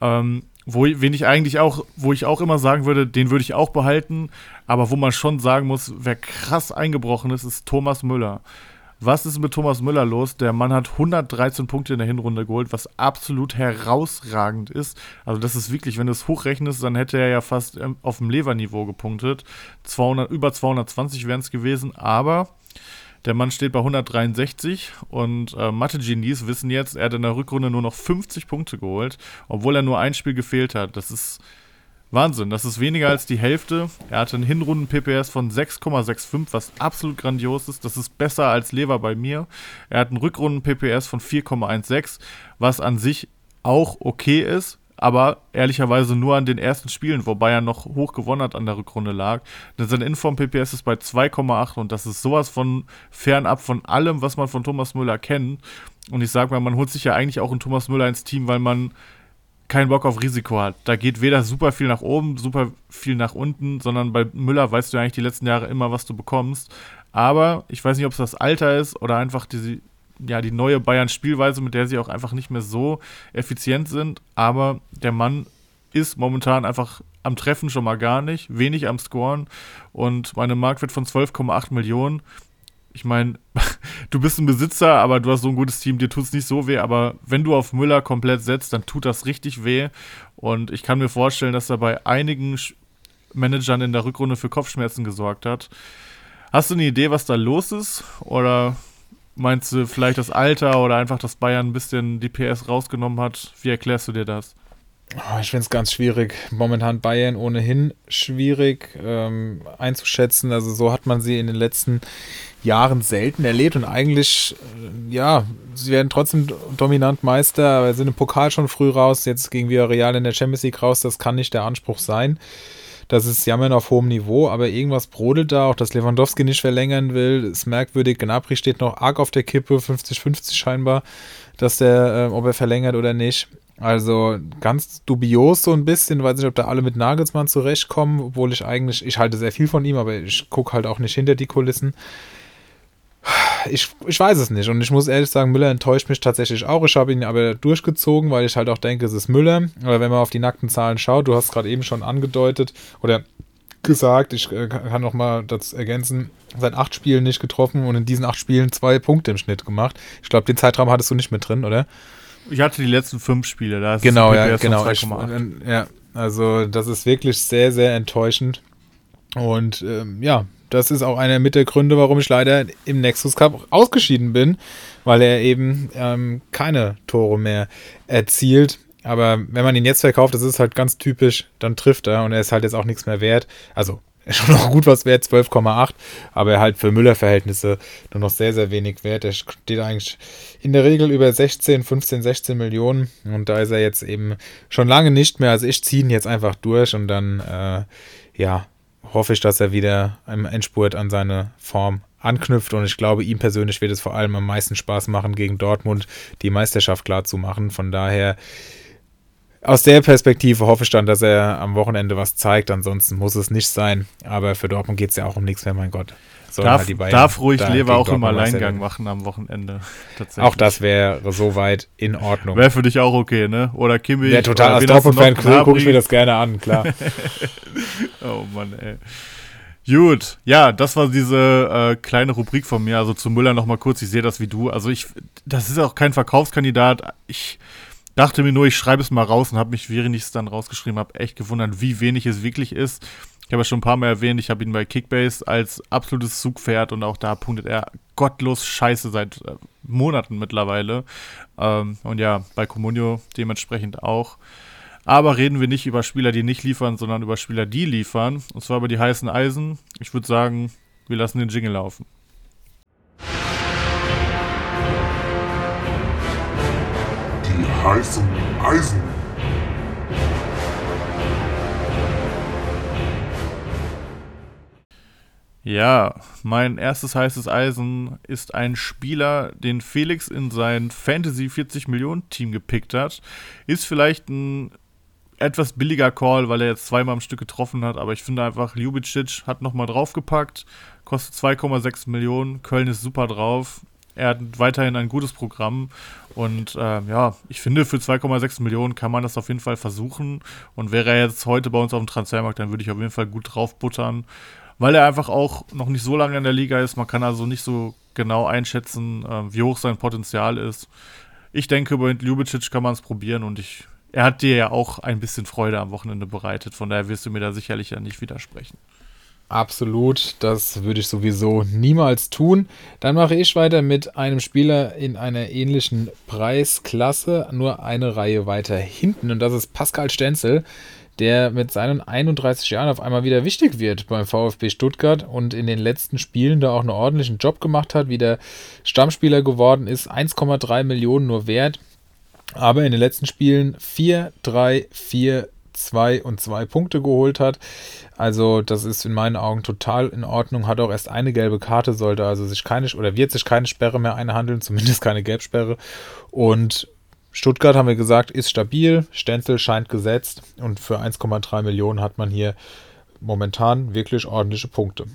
Ähm, wo, wen ich eigentlich auch, wo ich auch immer sagen würde, den würde ich auch behalten, aber wo man schon sagen muss, wer krass eingebrochen ist, ist Thomas Müller. Was ist mit Thomas Müller los? Der Mann hat 113 Punkte in der Hinrunde geholt, was absolut herausragend ist. Also das ist wirklich, wenn du es hochrechnest, dann hätte er ja fast ähm, auf dem Leverniveau gepunktet. 200, über 220 wären es gewesen, aber der Mann steht bei 163 und äh, Mathe-Genies wissen jetzt, er hat in der Rückrunde nur noch 50 Punkte geholt, obwohl er nur ein Spiel gefehlt hat. Das ist Wahnsinn, das ist weniger als die Hälfte. Er hatte einen Hinrunden-PPS von 6,65, was absolut grandios ist. Das ist besser als Lever bei mir. Er hat einen Rückrunden-PPS von 4,16, was an sich auch okay ist aber ehrlicherweise nur an den ersten Spielen, wobei er noch hoch gewonnen hat an der Rückrunde lag. Denn sein Inform-PPS ist bei 2,8 und das ist sowas von fernab von allem, was man von Thomas Müller kennt. Und ich sage mal, man holt sich ja eigentlich auch einen Thomas Müller ins Team, weil man keinen Bock auf Risiko hat. Da geht weder super viel nach oben, super viel nach unten, sondern bei Müller weißt du eigentlich die letzten Jahre immer, was du bekommst. Aber ich weiß nicht, ob es das Alter ist oder einfach die, ja, die neue Bayern-Spielweise, mit der sie auch einfach nicht mehr so effizient sind. Aber der Mann ist momentan einfach am Treffen schon mal gar nicht, wenig am Scoren und meine Marktwert von 12,8 Millionen. Ich meine, (laughs) du bist ein Besitzer, aber du hast so ein gutes Team, dir tut es nicht so weh, aber wenn du auf Müller komplett setzt, dann tut das richtig weh und ich kann mir vorstellen, dass er bei einigen Managern in der Rückrunde für Kopfschmerzen gesorgt hat. Hast du eine Idee, was da los ist oder meinst du vielleicht das Alter oder einfach, dass Bayern ein bisschen die PS rausgenommen hat? Wie erklärst du dir das? Oh, ich finde es ganz schwierig. Momentan Bayern ohnehin schwierig ähm, einzuschätzen. Also so hat man sie in den letzten Jahren selten erlebt und eigentlich, äh, ja, sie werden trotzdem dominant Meister, aber sind im Pokal schon früh raus. Jetzt gegen Villarreal in der Champions League raus. Das kann nicht der Anspruch sein. Das ist Jammern auf hohem Niveau, aber irgendwas brodelt da. Auch dass Lewandowski nicht verlängern will, ist merkwürdig. Gnabry steht noch arg auf der Kippe, 50-50 scheinbar, dass der, äh, ob er verlängert oder nicht. Also ganz dubios so ein bisschen, weiß nicht, ob da alle mit Nagelsmann zurechtkommen, obwohl ich eigentlich, ich halte sehr viel von ihm, aber ich gucke halt auch nicht hinter die Kulissen. Ich, ich weiß es nicht und ich muss ehrlich sagen, Müller enttäuscht mich tatsächlich auch. Ich habe ihn aber durchgezogen, weil ich halt auch denke, es ist Müller. Aber wenn man auf die nackten Zahlen schaut, du hast gerade eben schon angedeutet oder gesagt, ich äh, kann noch mal das ergänzen, seit acht Spielen nicht getroffen und in diesen acht Spielen zwei Punkte im Schnitt gemacht. Ich glaube, den Zeitraum hattest du nicht mit drin, oder? Ich hatte die letzten fünf Spiele, da ist genau, ja, genau. Ich, ja, also das ist wirklich sehr, sehr enttäuschend. Und ähm, ja, das ist auch einer mit der Gründe, warum ich leider im Nexus Cup ausgeschieden bin, weil er eben ähm, keine Tore mehr erzielt. Aber wenn man ihn jetzt verkauft, das ist halt ganz typisch, dann trifft er und er ist halt jetzt auch nichts mehr wert. Also (laughs) schon noch gut was wert, 12,8, aber halt für Müller-Verhältnisse nur noch sehr, sehr wenig wert. Er steht eigentlich in der Regel über 16, 15, 16 Millionen und da ist er jetzt eben schon lange nicht mehr. Also ich ziehe ihn jetzt einfach durch und dann, äh, ja, hoffe ich, dass er wieder im Endspurt an seine Form anknüpft und ich glaube, ihm persönlich wird es vor allem am meisten Spaß machen, gegen Dortmund die Meisterschaft klar zu machen. Von daher aus der Perspektive hoffe ich dann, dass er am Wochenende was zeigt. Ansonsten muss es nicht sein. Aber für Dortmund geht es ja auch um nichts mehr, mein Gott. Darf, halt darf ruhig Lever auch im Alleingang machen am Wochenende. Auch das wäre soweit in Ordnung. Wäre für dich auch okay, ne? Oder Kimmich. Ja, total. Als Dortmund-Fan gucke ich mir das gerne an, klar. (laughs) oh Mann, ey. Gut, ja, das war diese äh, kleine Rubrik von mir. Also zu Müller nochmal kurz. Ich sehe das wie du. Also ich, das ist auch kein Verkaufskandidat. Ich dachte mir nur, ich schreibe es mal raus und habe mich, während ich es dann rausgeschrieben habe, echt gewundert, wie wenig es wirklich ist. Ich habe ja schon ein paar Mal erwähnt, ich habe ihn bei Kickbase als absolutes Zugpferd und auch da punktet er gottlos scheiße seit äh, Monaten mittlerweile. Ähm, und ja, bei Comunio dementsprechend auch. Aber reden wir nicht über Spieler, die nicht liefern, sondern über Spieler, die liefern. Und zwar über die heißen Eisen. Ich würde sagen, wir lassen den Jingle laufen. heißen Eisen. Ja, mein erstes heißes Eisen ist ein Spieler, den Felix in sein Fantasy 40 Millionen Team gepickt hat. Ist vielleicht ein etwas billiger Call, weil er jetzt zweimal am Stück getroffen hat, aber ich finde einfach, Ljubicic hat nochmal draufgepackt, kostet 2,6 Millionen, Köln ist super drauf, er hat weiterhin ein gutes Programm und äh, ja, ich finde, für 2,6 Millionen kann man das auf jeden Fall versuchen. Und wäre er jetzt heute bei uns auf dem Transfermarkt, dann würde ich auf jeden Fall gut drauf buttern, weil er einfach auch noch nicht so lange in der Liga ist. Man kann also nicht so genau einschätzen, äh, wie hoch sein Potenzial ist. Ich denke, über Ljubicic kann man es probieren und ich, er hat dir ja auch ein bisschen Freude am Wochenende bereitet. Von daher wirst du mir da sicherlich ja nicht widersprechen. Absolut, das würde ich sowieso niemals tun. Dann mache ich weiter mit einem Spieler in einer ähnlichen Preisklasse, nur eine Reihe weiter hinten. Und das ist Pascal Stenzel, der mit seinen 31 Jahren auf einmal wieder wichtig wird beim VfB Stuttgart und in den letzten Spielen da auch einen ordentlichen Job gemacht hat, wieder Stammspieler geworden ist, 1,3 Millionen nur wert. Aber in den letzten Spielen 4, 3, 4, 2 und 2 Punkte geholt hat. Also das ist in meinen Augen total in Ordnung. Hat auch erst eine gelbe Karte, sollte also sich keine oder wird sich keine Sperre mehr einhandeln, zumindest keine Gelbsperre. Und Stuttgart haben wir gesagt, ist stabil. Stenzel scheint gesetzt und für 1,3 Millionen hat man hier momentan wirklich ordentliche Punkte.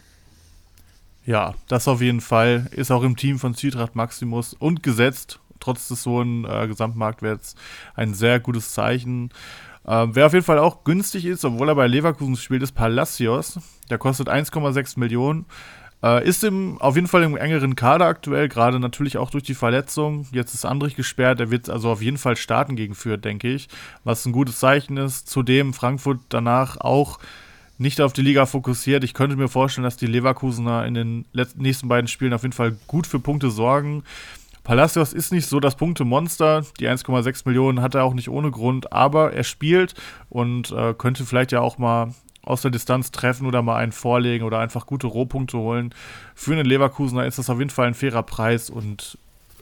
Ja, das auf jeden Fall. Ist auch im Team von Zwietracht Maximus und gesetzt, trotz des hohen äh, Gesamtmarktwerts, ein sehr gutes Zeichen. Ähm, wer auf jeden Fall auch günstig ist, obwohl er bei Leverkusen spielt, ist Palacios. Der kostet 1,6 Millionen. Äh, ist im, auf jeden Fall im engeren Kader aktuell, gerade natürlich auch durch die Verletzung. Jetzt ist Andrich gesperrt, er wird also auf jeden Fall starten gegen Fürth, denke ich. Was ein gutes Zeichen ist. Zudem Frankfurt danach auch nicht auf die Liga fokussiert. Ich könnte mir vorstellen, dass die Leverkusener in den nächsten beiden Spielen auf jeden Fall gut für Punkte sorgen. Palacios ist nicht so das Punktemonster. Die 1,6 Millionen hat er auch nicht ohne Grund, aber er spielt und äh, könnte vielleicht ja auch mal aus der Distanz treffen oder mal einen vorlegen oder einfach gute Rohpunkte holen. Für einen Leverkusener ist das auf jeden Fall ein fairer Preis und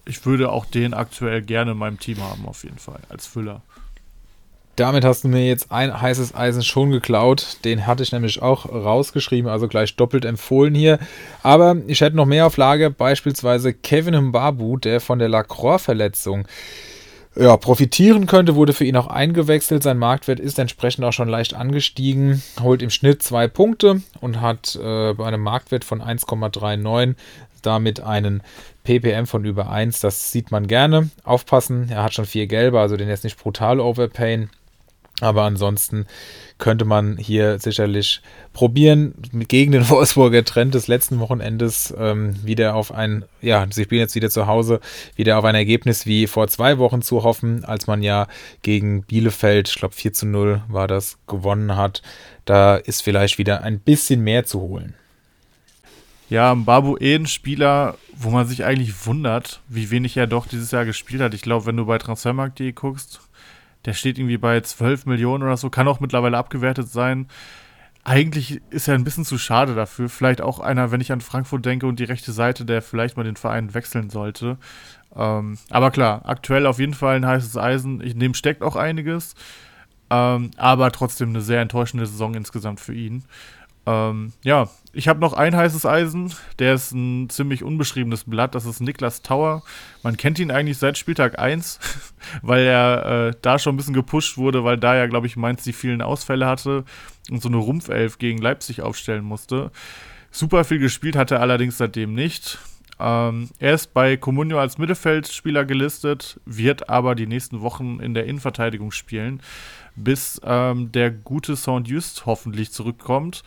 ich würde auch den aktuell gerne in meinem Team haben, auf jeden Fall, als Füller. Damit hast du mir jetzt ein heißes Eisen schon geklaut. Den hatte ich nämlich auch rausgeschrieben, also gleich doppelt empfohlen hier. Aber ich hätte noch mehr auf Lager, beispielsweise Kevin Mbabu, der von der Lacroix-Verletzung ja, profitieren könnte, wurde für ihn auch eingewechselt. Sein Marktwert ist entsprechend auch schon leicht angestiegen, holt im Schnitt zwei Punkte und hat äh, bei einem Marktwert von 1,39 damit einen ppm von über 1. Das sieht man gerne. Aufpassen, er hat schon vier gelbe, also den jetzt nicht brutal overpayen. Aber ansonsten könnte man hier sicherlich probieren, gegen den (laughs) Wolfsburger Trend des letzten Wochenendes ähm, wieder auf ein, ja, sie spielen jetzt wieder zu Hause, wieder auf ein Ergebnis wie vor zwei Wochen zu hoffen, als man ja gegen Bielefeld, ich glaube 4 zu 0 war das, gewonnen hat. Da ist vielleicht wieder ein bisschen mehr zu holen. Ja, Babu eh ein Spieler, wo man sich eigentlich wundert, wie wenig er doch dieses Jahr gespielt hat. Ich glaube, wenn du bei Transfermarkt.de guckst, der steht irgendwie bei 12 Millionen oder so, kann auch mittlerweile abgewertet sein. Eigentlich ist er ein bisschen zu schade dafür. Vielleicht auch einer, wenn ich an Frankfurt denke und die rechte Seite, der vielleicht mal den Verein wechseln sollte. Ähm, aber klar, aktuell auf jeden Fall ein heißes Eisen. In dem steckt auch einiges. Ähm, aber trotzdem eine sehr enttäuschende Saison insgesamt für ihn. Ähm, ja, ich habe noch ein heißes Eisen. Der ist ein ziemlich unbeschriebenes Blatt. Das ist Niklas Tower. Man kennt ihn eigentlich seit Spieltag 1, (laughs) weil er äh, da schon ein bisschen gepusht wurde, weil da ja, glaube ich, Mainz die vielen Ausfälle hatte und so eine Rumpfelf gegen Leipzig aufstellen musste. Super viel gespielt hat er allerdings seitdem nicht. Ähm, er ist bei Comunio als Mittelfeldspieler gelistet, wird aber die nächsten Wochen in der Innenverteidigung spielen bis ähm, der gute Sound Just hoffentlich zurückkommt.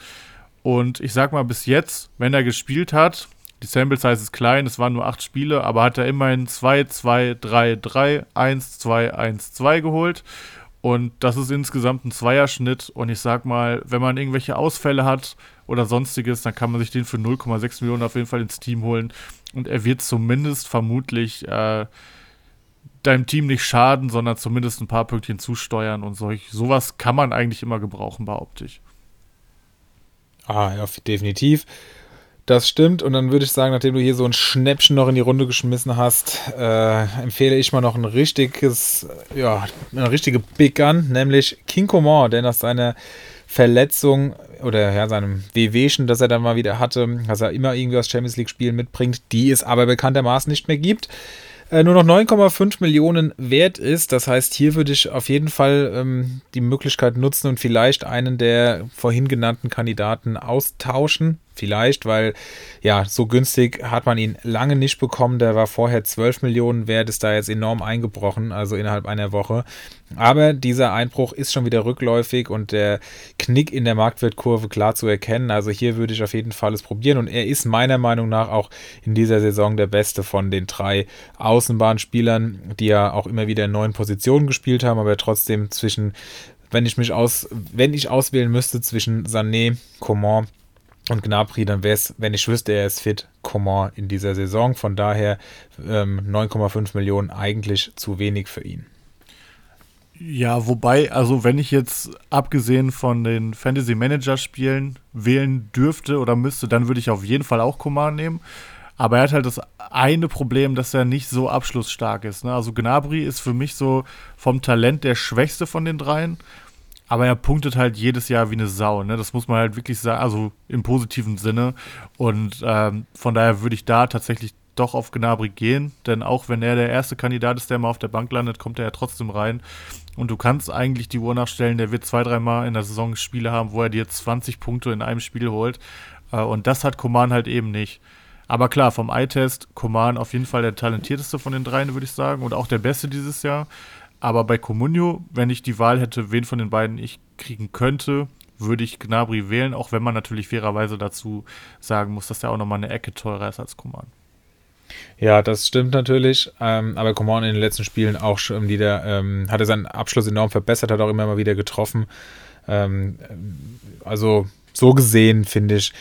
Und ich sag mal, bis jetzt, wenn er gespielt hat, die Sample Size ist klein, es waren nur acht Spiele, aber hat er immerhin 2, 2, 3, 3, 1, 2, 1, 2 geholt. Und das ist insgesamt ein Zweierschnitt. Und ich sag mal, wenn man irgendwelche Ausfälle hat oder sonstiges, dann kann man sich den für 0,6 Millionen auf jeden Fall ins Team holen. Und er wird zumindest vermutlich äh, deinem Team nicht schaden, sondern zumindest ein paar Pünktchen zusteuern und solch, sowas kann man eigentlich immer gebrauchen, behaupte ich. Ah, ja, definitiv. Das stimmt. Und dann würde ich sagen, nachdem du hier so ein Schnäppchen noch in die Runde geschmissen hast, äh, empfehle ich mal noch ein richtiges, ja, eine richtige Big Gun, nämlich King Coman, der nach seiner Verletzung oder ja, seinem Wehwehchen, das er dann mal wieder hatte, dass er immer irgendwie das Champions League-Spiel mitbringt, die es aber bekanntermaßen nicht mehr gibt äh, nur noch 9,5 Millionen wert ist. Das heißt, hier würde ich auf jeden Fall ähm, die Möglichkeit nutzen und vielleicht einen der vorhin genannten Kandidaten austauschen. Vielleicht, weil ja, so günstig hat man ihn lange nicht bekommen. Der war vorher 12 Millionen wert, ist da jetzt enorm eingebrochen, also innerhalb einer Woche. Aber dieser Einbruch ist schon wieder rückläufig und der Knick in der Marktwertkurve klar zu erkennen. Also hier würde ich auf jeden Fall es probieren und er ist meiner Meinung nach auch in dieser Saison der beste von den drei Außenbahnspielern, die ja auch immer wieder in neuen Positionen gespielt haben, aber trotzdem zwischen wenn ich mich aus, wenn ich auswählen müsste zwischen Sané, Coman und Gnabry, dann wäre es, wenn ich wüsste, er ist fit, Coman in dieser Saison. Von daher ähm, 9,5 Millionen eigentlich zu wenig für ihn. Ja, wobei, also wenn ich jetzt abgesehen von den Fantasy Manager Spielen wählen dürfte oder müsste, dann würde ich auf jeden Fall auch Coman nehmen. Aber er hat halt das eine Problem, dass er nicht so abschlussstark ist. Ne? Also Gnabry ist für mich so vom Talent der schwächste von den dreien. Aber er punktet halt jedes Jahr wie eine Sau, ne? Das muss man halt wirklich sagen, also im positiven Sinne. Und ähm, von daher würde ich da tatsächlich doch auf Gnabry gehen, denn auch wenn er der erste Kandidat ist, der mal auf der Bank landet, kommt er ja trotzdem rein. Und du kannst eigentlich die Uhr nachstellen, der wird zwei, dreimal in der Saison Spiele haben, wo er dir 20 Punkte in einem Spiel holt. Äh, und das hat Koman halt eben nicht. Aber klar, vom Eye-Test, Koman auf jeden Fall der talentierteste von den dreien, würde ich sagen, und auch der beste dieses Jahr. Aber bei Comunio, wenn ich die Wahl hätte, wen von den beiden ich kriegen könnte, würde ich Gnabry wählen, auch wenn man natürlich fairerweise dazu sagen muss, dass der auch nochmal eine Ecke teurer ist als Coman. Ja, das stimmt natürlich. Ähm, aber Coman in den letzten Spielen auch schon wieder, ähm, hat er seinen Abschluss enorm verbessert, hat auch immer mal wieder getroffen. Ähm, also so gesehen, finde ich,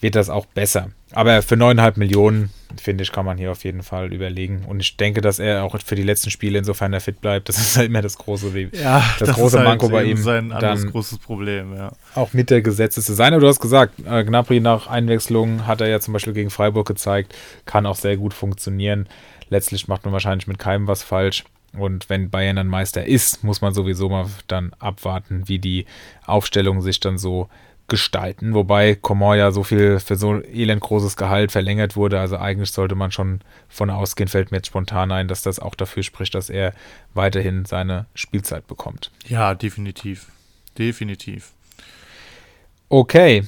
wird das auch besser. Aber für 9,5 Millionen, finde ich, kann man hier auf jeden Fall überlegen. Und ich denke, dass er auch für die letzten Spiele, insofern er fit bleibt, das ist halt immer das große, ja, das, das große Manko halt bei ihm. Sein anderes dann großes Problem, ja. Auch mit der Gesetze zu sein. Aber du hast gesagt, äh, Gnabry nach Einwechslung hat er ja zum Beispiel gegen Freiburg gezeigt, kann auch sehr gut funktionieren. Letztlich macht man wahrscheinlich mit keinem was falsch. Und wenn Bayern dann Meister ist, muss man sowieso mal dann abwarten, wie die Aufstellung sich dann so gestalten, wobei Coman ja so viel für so elend großes Gehalt verlängert wurde, also eigentlich sollte man schon von ausgehen, fällt mir jetzt spontan ein, dass das auch dafür spricht, dass er weiterhin seine Spielzeit bekommt. Ja, definitiv. Definitiv. Okay,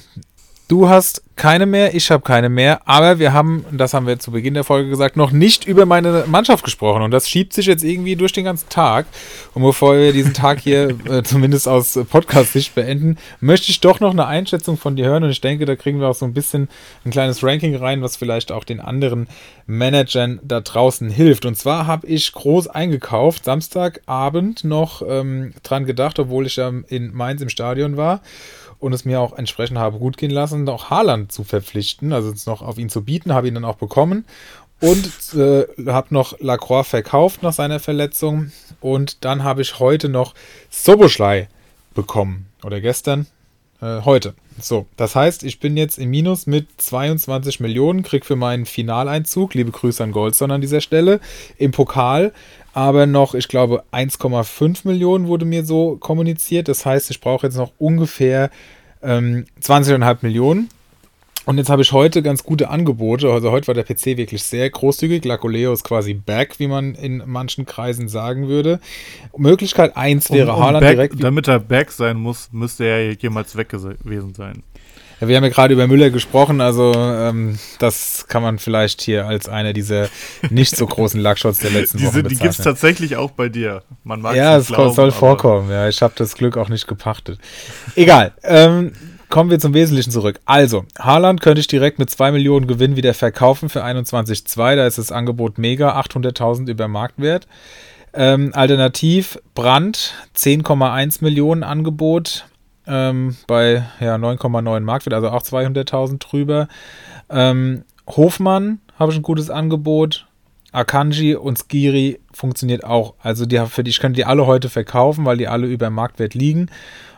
Du hast keine mehr, ich habe keine mehr, aber wir haben, das haben wir zu Beginn der Folge gesagt, noch nicht über meine Mannschaft gesprochen und das schiebt sich jetzt irgendwie durch den ganzen Tag. Und bevor wir diesen Tag hier (laughs) äh, zumindest aus Podcast-Sicht beenden, möchte ich doch noch eine Einschätzung von dir hören und ich denke, da kriegen wir auch so ein bisschen ein kleines Ranking rein, was vielleicht auch den anderen Managern da draußen hilft. Und zwar habe ich groß eingekauft, Samstagabend noch ähm, dran gedacht, obwohl ich ja in Mainz im Stadion war und es mir auch entsprechend habe gut gehen lassen, auch Haaland zu verpflichten, also es noch auf ihn zu bieten, habe ihn dann auch bekommen. Und äh, habe noch Lacroix verkauft nach seiner Verletzung. Und dann habe ich heute noch Soboschlei bekommen. Oder gestern, äh, heute. So, das heißt, ich bin jetzt im Minus mit 22 Millionen, krieg für meinen Finaleinzug, liebe Grüße an Goldson an dieser Stelle, im Pokal aber noch, ich glaube, 1,5 Millionen wurde mir so kommuniziert. Das heißt, ich brauche jetzt noch ungefähr ähm, 20,5 Millionen. Und jetzt habe ich heute ganz gute Angebote. Also heute war der PC wirklich sehr großzügig. Lacoleo ist quasi back, wie man in manchen Kreisen sagen würde. Möglichkeit 1 wäre um, Haaland back, direkt. Damit er back sein muss, müsste er jemals weg gewesen sein. Ja, wir haben ja gerade über Müller gesprochen, also ähm, das kann man vielleicht hier als einer dieser nicht so großen Luckshots der letzten Diese, Wochen bezeichnen. Die gibt es tatsächlich auch bei dir. Man mag ja, es glauben, soll vorkommen. Ja, ich habe das Glück auch nicht gepachtet. Egal. Ähm, kommen wir zum Wesentlichen zurück. Also, Haaland könnte ich direkt mit 2 Millionen Gewinn wieder verkaufen für 21,2. Da ist das Angebot mega, 800.000 über Marktwert. Ähm, alternativ Brand, 10,1 Millionen Angebot ähm, bei ja, 9,9 Marktwert, also auch 200.000 drüber. Ähm, Hofmann habe ich ein gutes Angebot. Akanji und Skiri funktioniert auch. Also die, für die, ich könnte die alle heute verkaufen, weil die alle über Marktwert liegen.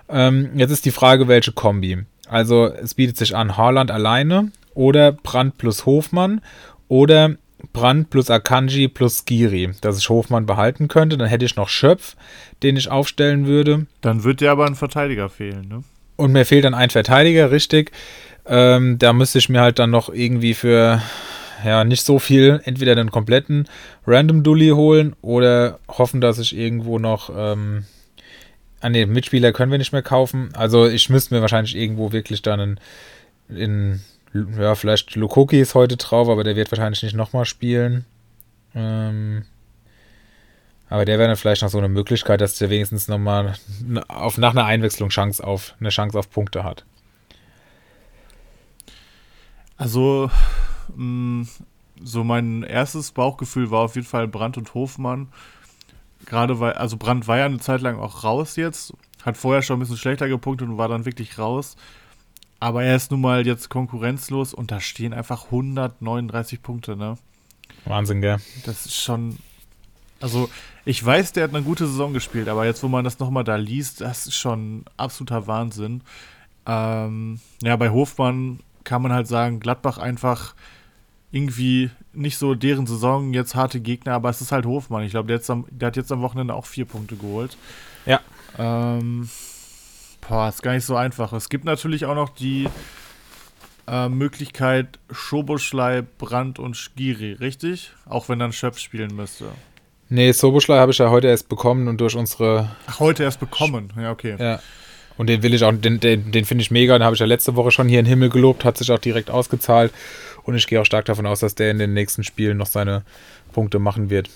Ähm, jetzt ist die Frage, welche Kombi. Also es bietet sich an Haaland alleine oder Brand plus Hofmann oder Brand plus Akanji plus Giri, dass ich Hofmann behalten könnte. Dann hätte ich noch Schöpf, den ich aufstellen würde. Dann wird dir aber ein Verteidiger fehlen, ne? Und mir fehlt dann ein Verteidiger, richtig. Ähm, da müsste ich mir halt dann noch irgendwie für ja nicht so viel entweder den kompletten Random Dully holen oder hoffen, dass ich irgendwo noch ähm, an ah, den Mitspieler können wir nicht mehr kaufen. Also ich müsste mir wahrscheinlich irgendwo wirklich dann in, in ja, vielleicht Lukoki ist heute drauf, aber der wird wahrscheinlich nicht nochmal spielen. Ähm, aber der wäre dann vielleicht noch so eine Möglichkeit, dass der wenigstens nochmal auf, nach einer Einwechslung Chance auf, eine Chance auf Punkte hat. Also, mh, mm, so mein erstes Bauchgefühl war auf jeden Fall Brandt und Hofmann. Gerade weil, also Brandt war ja eine Zeit lang auch raus jetzt, hat vorher schon ein bisschen schlechter gepunktet und war dann wirklich raus. Aber er ist nun mal jetzt konkurrenzlos und da stehen einfach 139 Punkte, ne? Wahnsinn, gell? Das ist schon. Also, ich weiß, der hat eine gute Saison gespielt, aber jetzt, wo man das nochmal da liest, das ist schon absoluter Wahnsinn. Ähm, ja, bei Hofmann kann man halt sagen, Gladbach einfach irgendwie nicht so deren Saison, jetzt harte Gegner, aber es ist halt Hofmann. Ich glaube, der, der, hat jetzt am Wochenende auch vier Punkte geholt. Ja. Ähm, Boah, ist gar nicht so einfach. Es gibt natürlich auch noch die äh, Möglichkeit Schoboschlei, Brand und Skiri, richtig? Auch wenn dann Schöpf spielen müsste. Nee, Soboschlei habe ich ja heute erst bekommen und durch unsere. Ach, heute erst bekommen, ja, okay. Ja. Und den will ich auch, den, den, den finde ich mega, den habe ich ja letzte Woche schon hier in den Himmel gelobt, hat sich auch direkt ausgezahlt. Und ich gehe auch stark davon aus, dass der in den nächsten Spielen noch seine Punkte machen wird.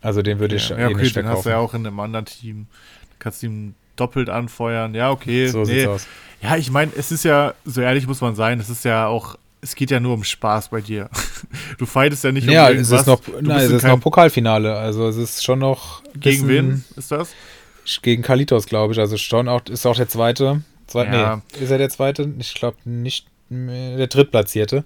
Also den würde ich ja, eh ja, okay, nicht den hast du ja auch in einem anderen Team. Du kannst ihn doppelt anfeuern. Ja, okay. so sieht's aus. Ja, ich meine, es ist ja, so ehrlich muss man sein, es ist ja auch, es geht ja nur um Spaß bei dir. (laughs) Du fightest ja nicht Ja, um es irgendwas. ist noch, nein, es ist noch Pokalfinale. Also es ist schon noch Gegen wen ist das? Gegen Kalitos, glaube ich. Also schon auch, ist auch der zweite. Zwei, Ja. Nee, ist er der zweite? Ich glaube nicht mehr, der drittplatzierte.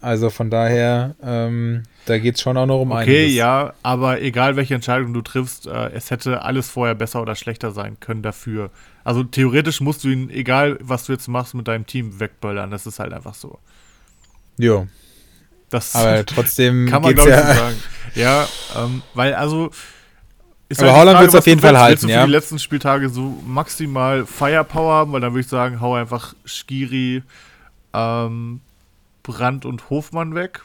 Also von daher, ähm, da geht es schon auch noch um Okay, einiges. ja, aber egal welche Entscheidung du triffst, äh, es hätte alles vorher besser oder schlechter sein können dafür. Also theoretisch musst du ihn, egal was du jetzt machst, mit deinem Team wegböllern. Das ist halt einfach so. Jo, Das aber (laughs) trotzdem kann man glaube ich ja. sagen. Ja, ähm, weil also. Ist Aber die Holland wird's was auf jeden Fall willst. halten, Willst du für ja. die letzten Spieltage so maximal Firepower haben, weil dann würde ich sagen, hau einfach Skiri, ähm, Brandt und Hofmann weg.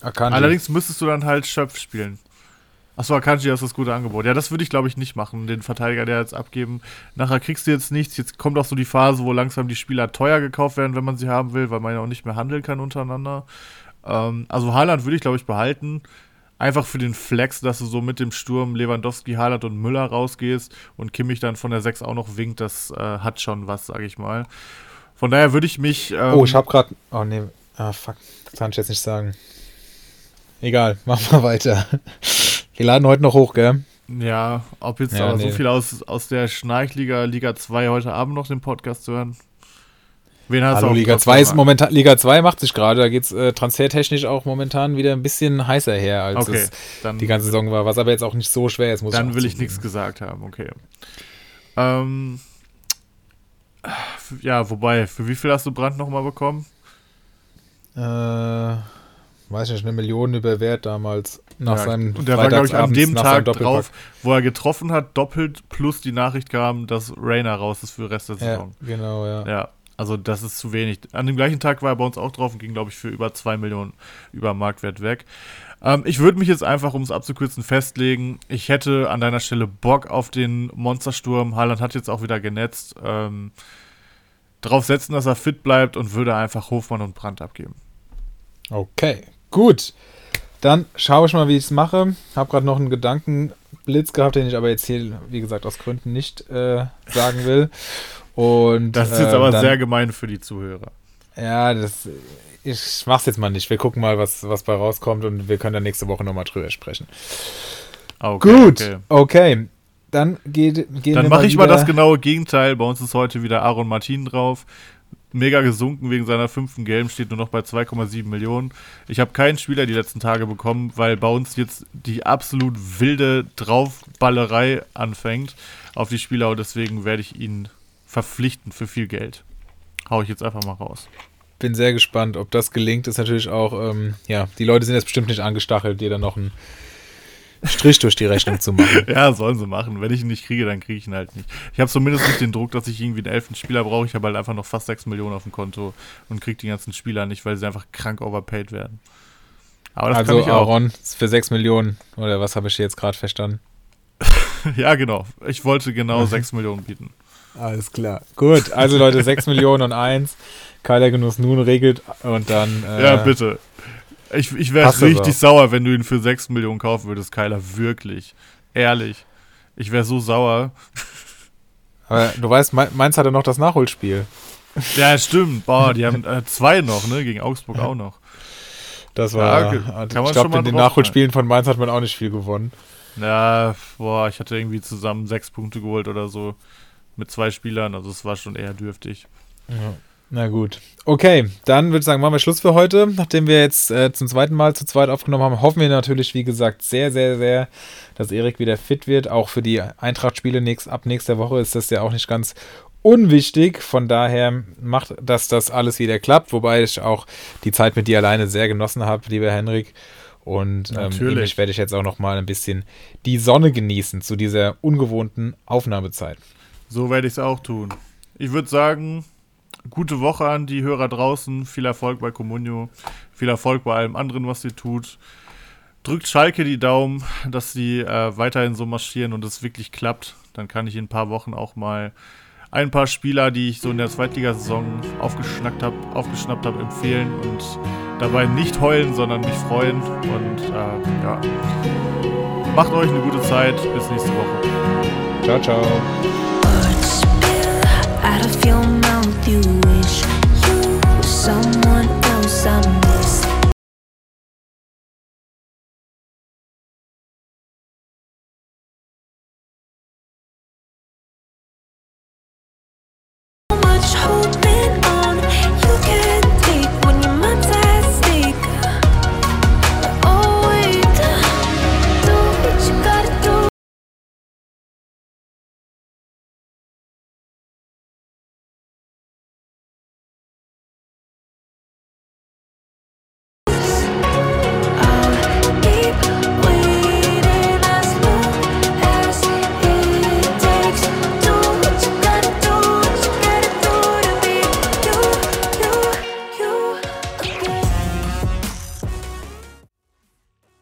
Akanji. Allerdings müsstest du dann halt Schöpf spielen. Achso, Akanji das ist das gute Angebot. Ja, das würde ich glaube ich nicht machen, den Verteidiger der jetzt abgeben. Nachher kriegst du jetzt nichts. Jetzt kommt auch so die Phase, wo langsam die Spieler teuer gekauft werden, wenn man sie haben will, weil man ja auch nicht mehr handeln kann untereinander. Ähm, also Haaland würde ich glaube ich behalten. Einfach für den Flex, dass du so mit dem Sturm Lewandowski, Haaland und Müller rausgehst und Kimmich dann von der 6 auch noch winkt, das äh, hat schon was, sage ich mal. Von daher würde ich mich. Ähm, Oh, ich habe gerade. Oh nee. Ah, fuck. Das kann ich jetzt nicht sagen. Egal, (laughs) machen wir weiter. Wir laden heute noch hoch, gell? Ja, ob jetzt Ja, aber nee. so viel aus, aus der Schnarchliga Liga 2 heute Abend noch den Podcast zu hören. Wen hast du Hallo, Liga Kopf 2 ist momentan, Liga 2 macht sich gerade, da geht es äh, transfertechnisch auch momentan wieder ein bisschen heißer her, als Okay, es dann, die ganze Saison war, was aber jetzt auch nicht so schwer ist, muss dann auch will ich nichts gesagt haben, okay. Ähm, ja, wobei, für wie viel hast du Brand nochmal bekommen? Äh, weiß nicht, eine Million über Wert damals. Nach ja, seinem und der war, glaube ich, an dem Tag drauf, wo er getroffen hat, doppelt plus die Nachricht kam, dass Rainer raus ist für den Rest der Ja, Saison. genau, ja. Ja, also das ist zu wenig. An dem gleichen Tag war er bei uns auch drauf und ging, glaube ich, für über 2 Millionen über Marktwert weg. Ähm, ich würde mich jetzt einfach, um es abzukürzen, festlegen. Ich hätte an deiner Stelle Bock auf den Monstersturm. Haaland hat jetzt auch wieder genetzt. Ähm, drauf setzen, dass er fit bleibt und würde einfach Hofmann und Brandt abgeben. Okay, gut. Dann schaue ich mal, wie ich es mache. Habe gerade noch einen Gedankenblitz gehabt, den ich aber jetzt hier, wie gesagt, aus Gründen nicht äh, sagen will. Und, Das ist jetzt äh, aber dann- sehr gemein für die Zuhörer. Ja, das, ich mach's jetzt mal nicht. Wir gucken mal, was, was bei rauskommt und wir können dann nächste Woche nochmal drüber sprechen. Ah, Okay, Gut, okay. okay. Dann geht, gehen Dann mache ich mal das genaue Gegenteil. Bei uns ist heute wieder Aaron Martin drauf. Mega gesunken wegen seiner fünften Gelben, steht nur noch bei 2,7 Millionen. Ich habe keinen Spieler die letzten Tage bekommen, weil bei uns jetzt die absolut wilde Draufballerei anfängt auf die Spieler und deswegen werde ich ihn verpflichten für viel Geld. Hau ich jetzt einfach mal raus. Bin sehr gespannt, ob das gelingt. Ist natürlich auch, ähm, ja, die Leute sind jetzt bestimmt nicht angestachelt, dir dann noch einen Strich durch die Rechnung zu machen. (laughs) Ja, sollen sie machen. Wenn ich ihn nicht kriege, dann kriege ich ihn halt nicht. Ich habe zumindest nicht den Druck, dass ich irgendwie einen elften Spieler brauche. Ich habe halt einfach noch fast 6 Millionen auf dem Konto und kriege die ganzen Spieler nicht, weil sie einfach krank overpaid werden. Aber das also kann ich auch. Aaron für 6 Millionen, oder was habe ich jetzt gerade verstanden? (laughs) Ja, genau. Ich wollte genau 6 (laughs) Millionen bieten. Alles klar. Gut, also Leute, 6 Millionen und 1. Keiler Genuss nun regelt und dann. Äh, ja, bitte. Ich, ich wäre richtig so. sauer, wenn du ihn für 6 Millionen kaufen würdest, Kyler. Wirklich. Ehrlich. Ich wäre so sauer. Aber du weißt, Mainz hatte noch das Nachholspiel. Ja, (laughs) stimmt. Boah, die haben äh, zwei noch, ne? Gegen Augsburg auch noch. Das war. Ja, ich Kann man glaube, in den Nachholspielen von Mainz hat man auch nicht viel gewonnen. Ja, boah, ich hatte irgendwie zusammen sechs Punkte geholt oder so. Mit zwei Spielern, also es war schon eher dürftig. Na gut. Okay, dann würde ich sagen, machen wir Schluss für heute. Nachdem wir jetzt äh, zum zweiten Mal zu zweit aufgenommen haben, hoffen wir natürlich, wie gesagt, sehr, sehr, sehr, dass Erik wieder fit wird. Auch für die Eintracht-Spiele nächst, ab nächster Woche ist das ja auch nicht ganz unwichtig. Von daher macht, dass das alles wieder klappt. Wobei ich auch die Zeit mit dir alleine sehr genossen habe, lieber Henrik. Und ähm, Natürlich. ähnlich werde ich jetzt auch noch mal ein bisschen die Sonne genießen zu dieser ungewohnten Aufnahmezeit. So werde ich es auch tun. Ich würde sagen, gute Woche an die Hörer draußen. Viel Erfolg bei Comunio. Viel Erfolg bei allem anderen, was ihr tut. Drückt Schalke die Daumen, dass sie äh, weiterhin so marschieren und es wirklich klappt. Dann kann ich in ein paar Wochen auch mal ein paar Spieler, die ich so in der Zweitligasaison aufgeschnackt habe, aufgeschnappt habe, empfehlen und dabei nicht heulen, sondern mich freuen. Und äh, ja, macht euch eine gute Zeit. Bis nächste Woche. Ciao, ciao. someone